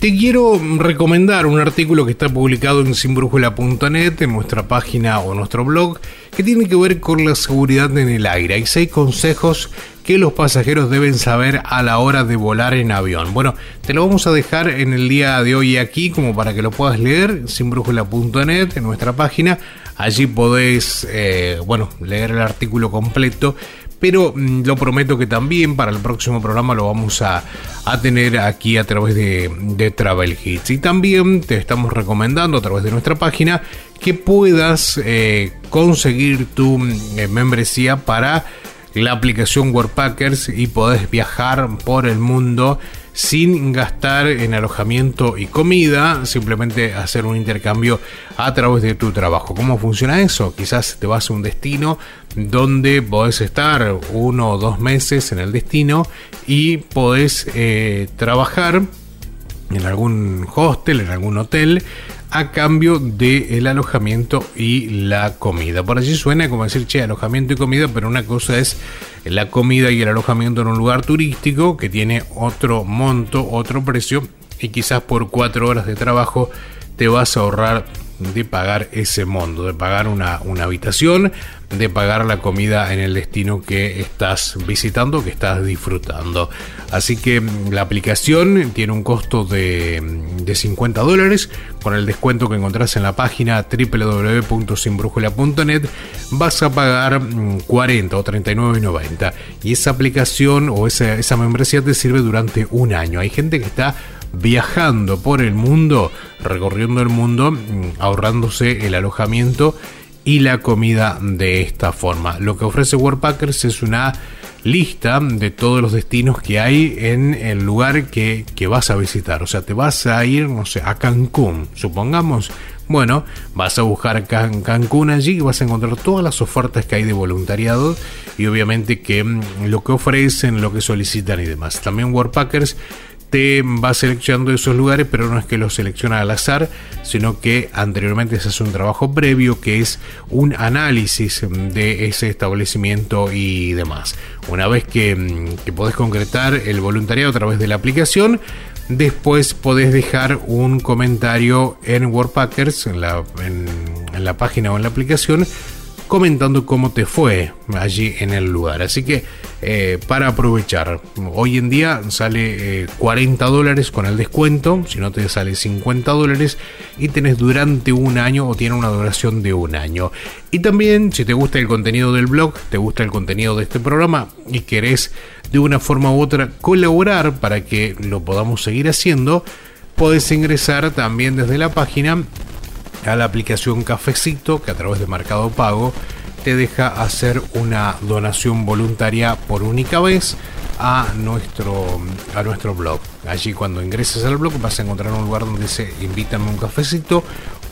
te quiero recomendar un artículo que está publicado en sinbrújula.net, en nuestra página o nuestro blog, que tiene que ver con la seguridad en el aire. Hay seis consejos que los pasajeros deben saber a la hora de volar en avión. Bueno, te lo vamos a dejar en el día de hoy aquí como para que lo puedas leer, sinbrújula.net, en nuestra página. Allí podés, eh, bueno, leer el artículo completo pero mm, lo prometo que también para el próximo programa lo vamos a, a tener aquí a través de, Travel Hits. Y también te estamos recomendando a través de nuestra página que puedas eh, conseguir tu eh, membresía para la aplicación Workpackers y podés viajar por el mundo sin gastar en alojamiento y comida, simplemente hacer un intercambio a través de tu trabajo. ¿Cómo funciona eso? Quizás te vas a un destino donde podés estar uno o dos meses en el destino y podés eh, trabajar en algún hostel, en algún hotel, a cambio del alojamiento y la comida. Por allí suena como decir, che, alojamiento y comida, pero una cosa es la comida y el alojamiento en un lugar turístico que tiene otro monto, otro precio, y quizás por cuatro horas de trabajo te vas a ahorrar de pagar ese monto, de pagar una, una, habitación, de pagar la comida en el destino que estás visitando, que estás disfrutando. Así que la aplicación tiene un costo de, de 50 dólares. Con el descuento que encontrás en la página www.sinbrújula.net vas a pagar 40 o 39,90. Y esa aplicación o esa, esa membresía te sirve durante un año. Hay gente que está viajando por el mundo, recorriendo el mundo, ahorrándose el alojamiento y la comida de esta forma. Lo que ofrece Worldpackers es una lista de todos los destinos que hay en el lugar que, que, vas a visitar. O sea, te vas a ir, no sé, a Cancún, supongamos. Bueno, vas a buscar Can Cancún allí y vas a encontrar todas las ofertas que hay de voluntariado y obviamente que lo que ofrecen, lo que solicitan y demás. También Worldpackers te va seleccionando esos lugares, pero no es que los selecciona al azar, sino que anteriormente se hace un trabajo previo que es un análisis de ese establecimiento y demás. Una vez que, que podés concretar el voluntariado a través de la aplicación, después podés dejar un comentario en en, en la página o en la aplicación, comentando cómo te fue allí en el lugar. Así que eh, para aprovechar, hoy en día sale eh, 40 dólares con el descuento, si no te sale 50 dólares y tenés durante un año o tiene una duración de un año. Y también si te gusta el contenido del blog, te gusta el contenido de este programa y querés de una forma u otra colaborar para que lo podamos seguir haciendo, podés ingresar también desde la página a la aplicación Cafecito que a través de Mercado Pago te deja hacer una donación voluntaria por única vez a nuestro, a nuestro blog. Allí cuando ingreses al blog vas a encontrar un lugar donde dice invítame un cafecito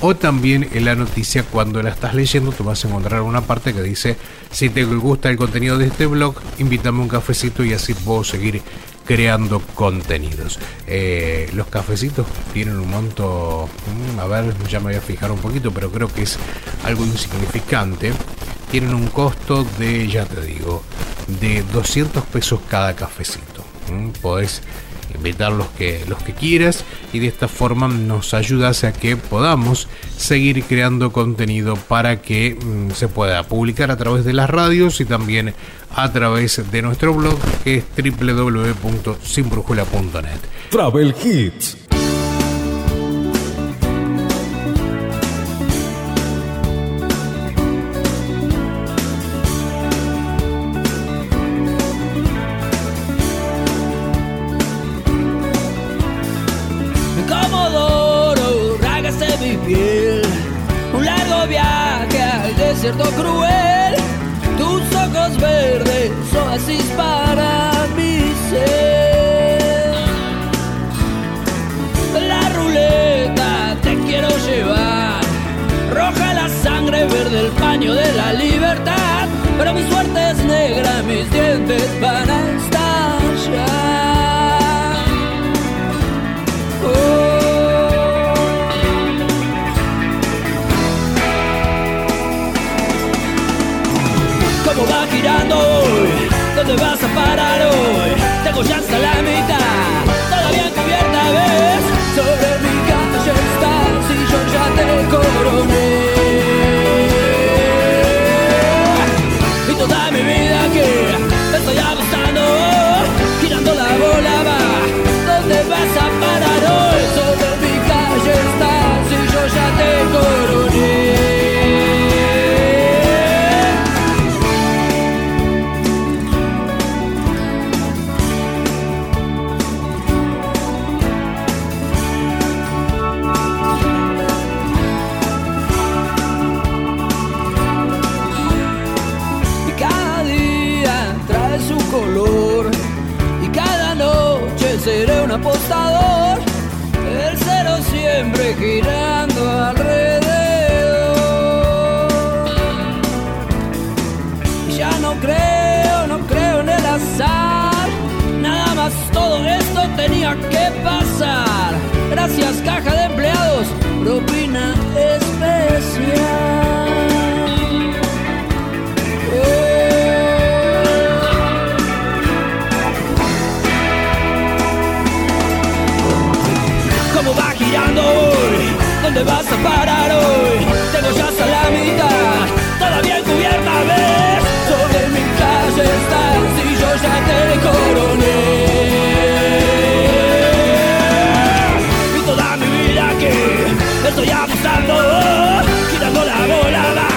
o también en la noticia cuando la estás leyendo te vas a encontrar una parte que dice si te gusta el contenido de este blog invítame un cafecito y así puedo seguir creando contenidos. Eh, los cafecitos tienen un monto, a ver, ya me voy a fijar un poquito, pero creo que es algo insignificante. Tienen un costo de, ya te digo, de 200 pesos cada cafecito. ¿Mm? Podés invitar los que, los que quieras y de esta forma nos ayudas a que podamos seguir creando contenido para que mm, se pueda publicar a través de las radios y también a través de nuestro blog que es www.sinbrujula.net. Travel Hits. Girando alrededor. Ya no creo, no creo en el azar, nada más todo esto tenía que pasar. Gracias caja de empleados, propina especial. ¿Cómo va girando? ¿Dónde vas a parar hoy? Tengo ya hasta la mitad, todavía encubierta ves. Sobre mi calle estás y yo ya te coroné. Y toda mi vida que estoy apostando, girando la bola va.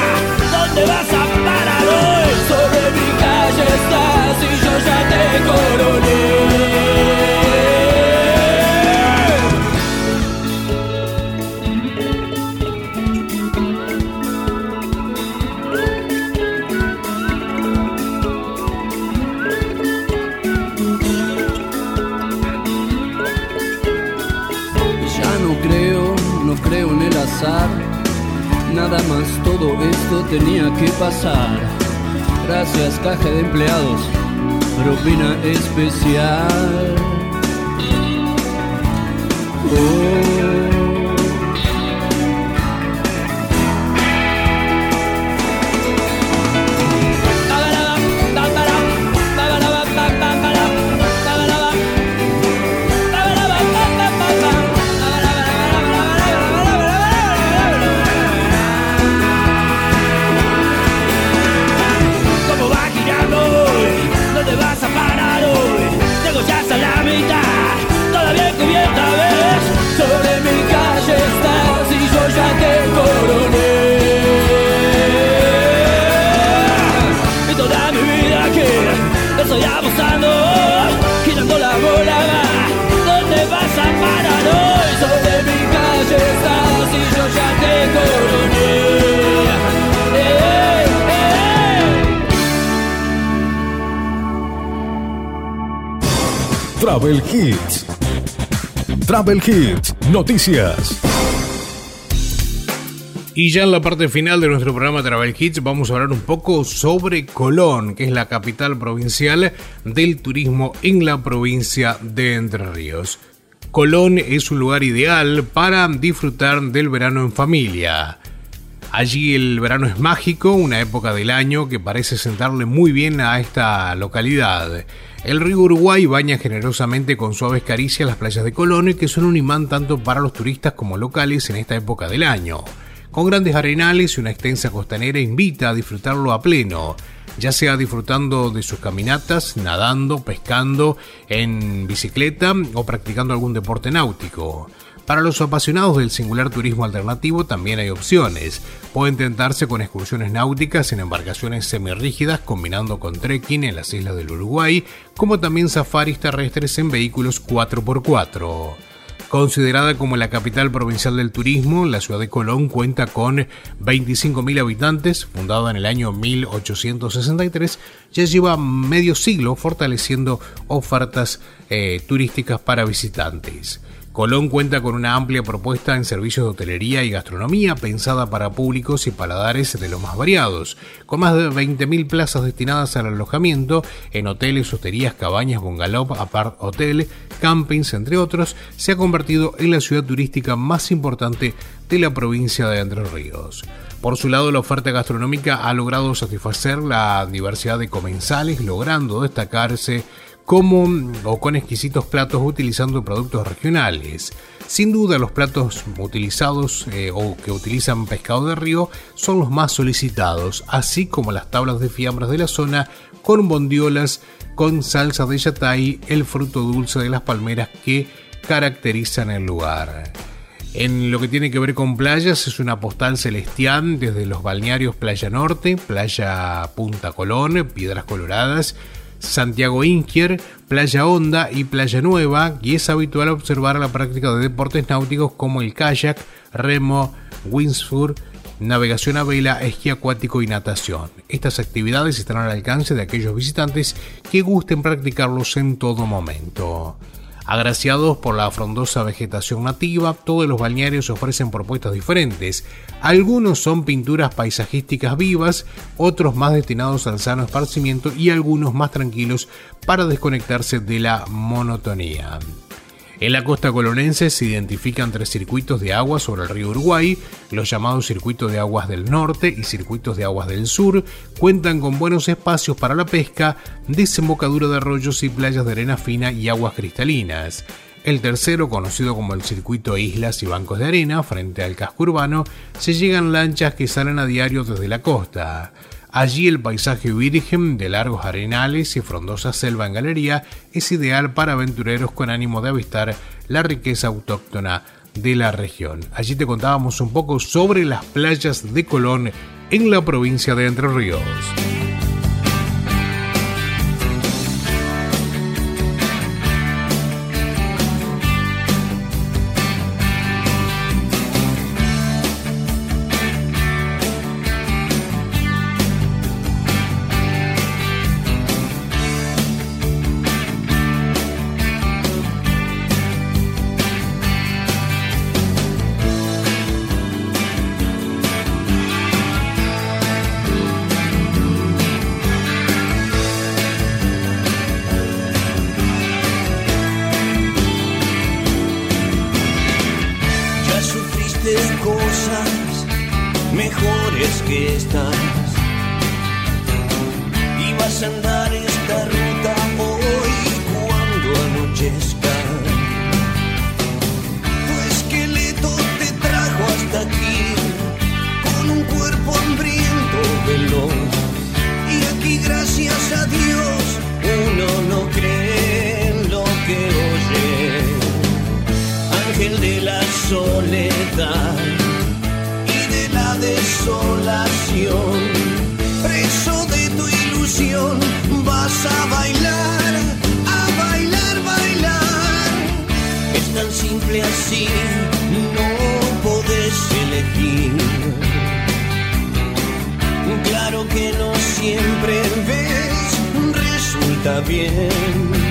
¿Dónde vas a parar hoy? Sobre mi calle estás y yo ya te coroné. Todo esto tenía que pasar. Gracias caja de empleados, propina especial. Oh. Travel Hits. Travel Hits, noticias. Y ya en la parte final de nuestro programa Travel Hits vamos a hablar un poco sobre Colón, que es la capital provincial del turismo en la provincia de Entre Ríos. Colón es un lugar ideal para disfrutar del verano en familia. Allí el verano es mágico, una época del año que parece sentarle muy bien a esta localidad. El río Uruguay baña generosamente con suaves caricias las playas de Colón, que son un imán tanto para los turistas como locales en esta época del año. Con grandes arenales y una extensa costanera invita a disfrutarlo a pleno, ya sea disfrutando de sus caminatas, nadando, pescando, en bicicleta o practicando algún deporte náutico. Para los apasionados del singular turismo alternativo también hay opciones. Puede intentarse con excursiones náuticas en embarcaciones semirrígidas combinando con trekking en las islas del Uruguay, como también safaris terrestres en vehículos 4x4. Considerada como la capital provincial del turismo, la ciudad de Colón cuenta con 25.000 habitantes, fundada en el año 1863, ya lleva medio siglo fortaleciendo ofertas eh, turísticas para visitantes. Colón cuenta con una amplia propuesta en servicios de hotelería y gastronomía pensada para públicos y paladares de los más variados, con más de 20.000 plazas destinadas al alojamiento en hoteles, hosterías, cabañas, bungalow, apart hotel, campings, entre otros, se ha convertido en la ciudad turística más importante de la provincia de Entre Ríos. Por su lado, la oferta gastronómica ha logrado satisfacer la diversidad de comensales, logrando destacarse como o con exquisitos platos utilizando productos regionales. Sin duda los platos utilizados eh, o que utilizan pescado de río son los más solicitados, así como las tablas de fiambres de la zona con bondiolas con salsa de yatay, el fruto dulce de las palmeras que caracterizan el lugar. En lo que tiene que ver con playas, es una postal celestial desde los balnearios Playa Norte, Playa Punta Colón, Piedras Coloradas, Santiago Inquier, Playa Honda y Playa Nueva, y es habitual observar la práctica de deportes náuticos como el kayak, remo, windsurf, navegación a vela, esquí acuático y natación. Estas actividades están al alcance de aquellos visitantes que gusten practicarlos en todo momento. Agraciados por la frondosa vegetación nativa, todos los balnearios ofrecen propuestas diferentes. Algunos son pinturas paisajísticas vivas, otros más destinados al sano esparcimiento y algunos más tranquilos para desconectarse de la monotonía. En la costa colonense se identifican tres circuitos de agua sobre el río Uruguay, los llamados circuitos de aguas del norte y circuitos de aguas del sur, cuentan con buenos espacios para la pesca, desembocadura de arroyos y playas de arena fina y aguas cristalinas. El tercero, conocido como el circuito Islas y Bancos de Arena, frente al casco urbano, se llegan lanchas que salen a diario desde la costa. Allí el paisaje virgen de largos arenales y frondosa selva en galería es ideal para aventureros con ánimo de avistar la riqueza autóctona de la región. Allí te contábamos un poco sobre las playas de Colón en la provincia de Entre Ríos. Así, no podés elegir. Claro que no siempre ves, resulta bien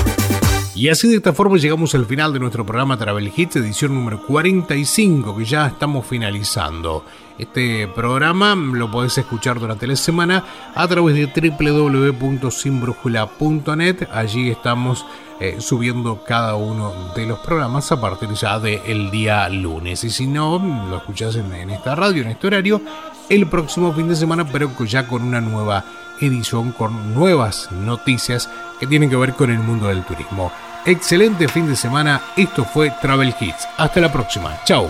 Y así de esta forma llegamos al final de nuestro programa Travel Hits, edición número 45, que ya estamos finalizando. Este programa lo podés escuchar durante la semana a través de www.sinbrújula.net. Allí estamos eh, subiendo cada uno de los programas a partir ya del día lunes. Y si no, lo escuchás en, en esta radio, en este horario, el próximo fin de semana, pero ya con una nueva edición, con nuevas noticias que tienen que ver con el mundo del turismo. Excelente fin de semana, esto fue Travel Hits. Hasta la próxima, chao.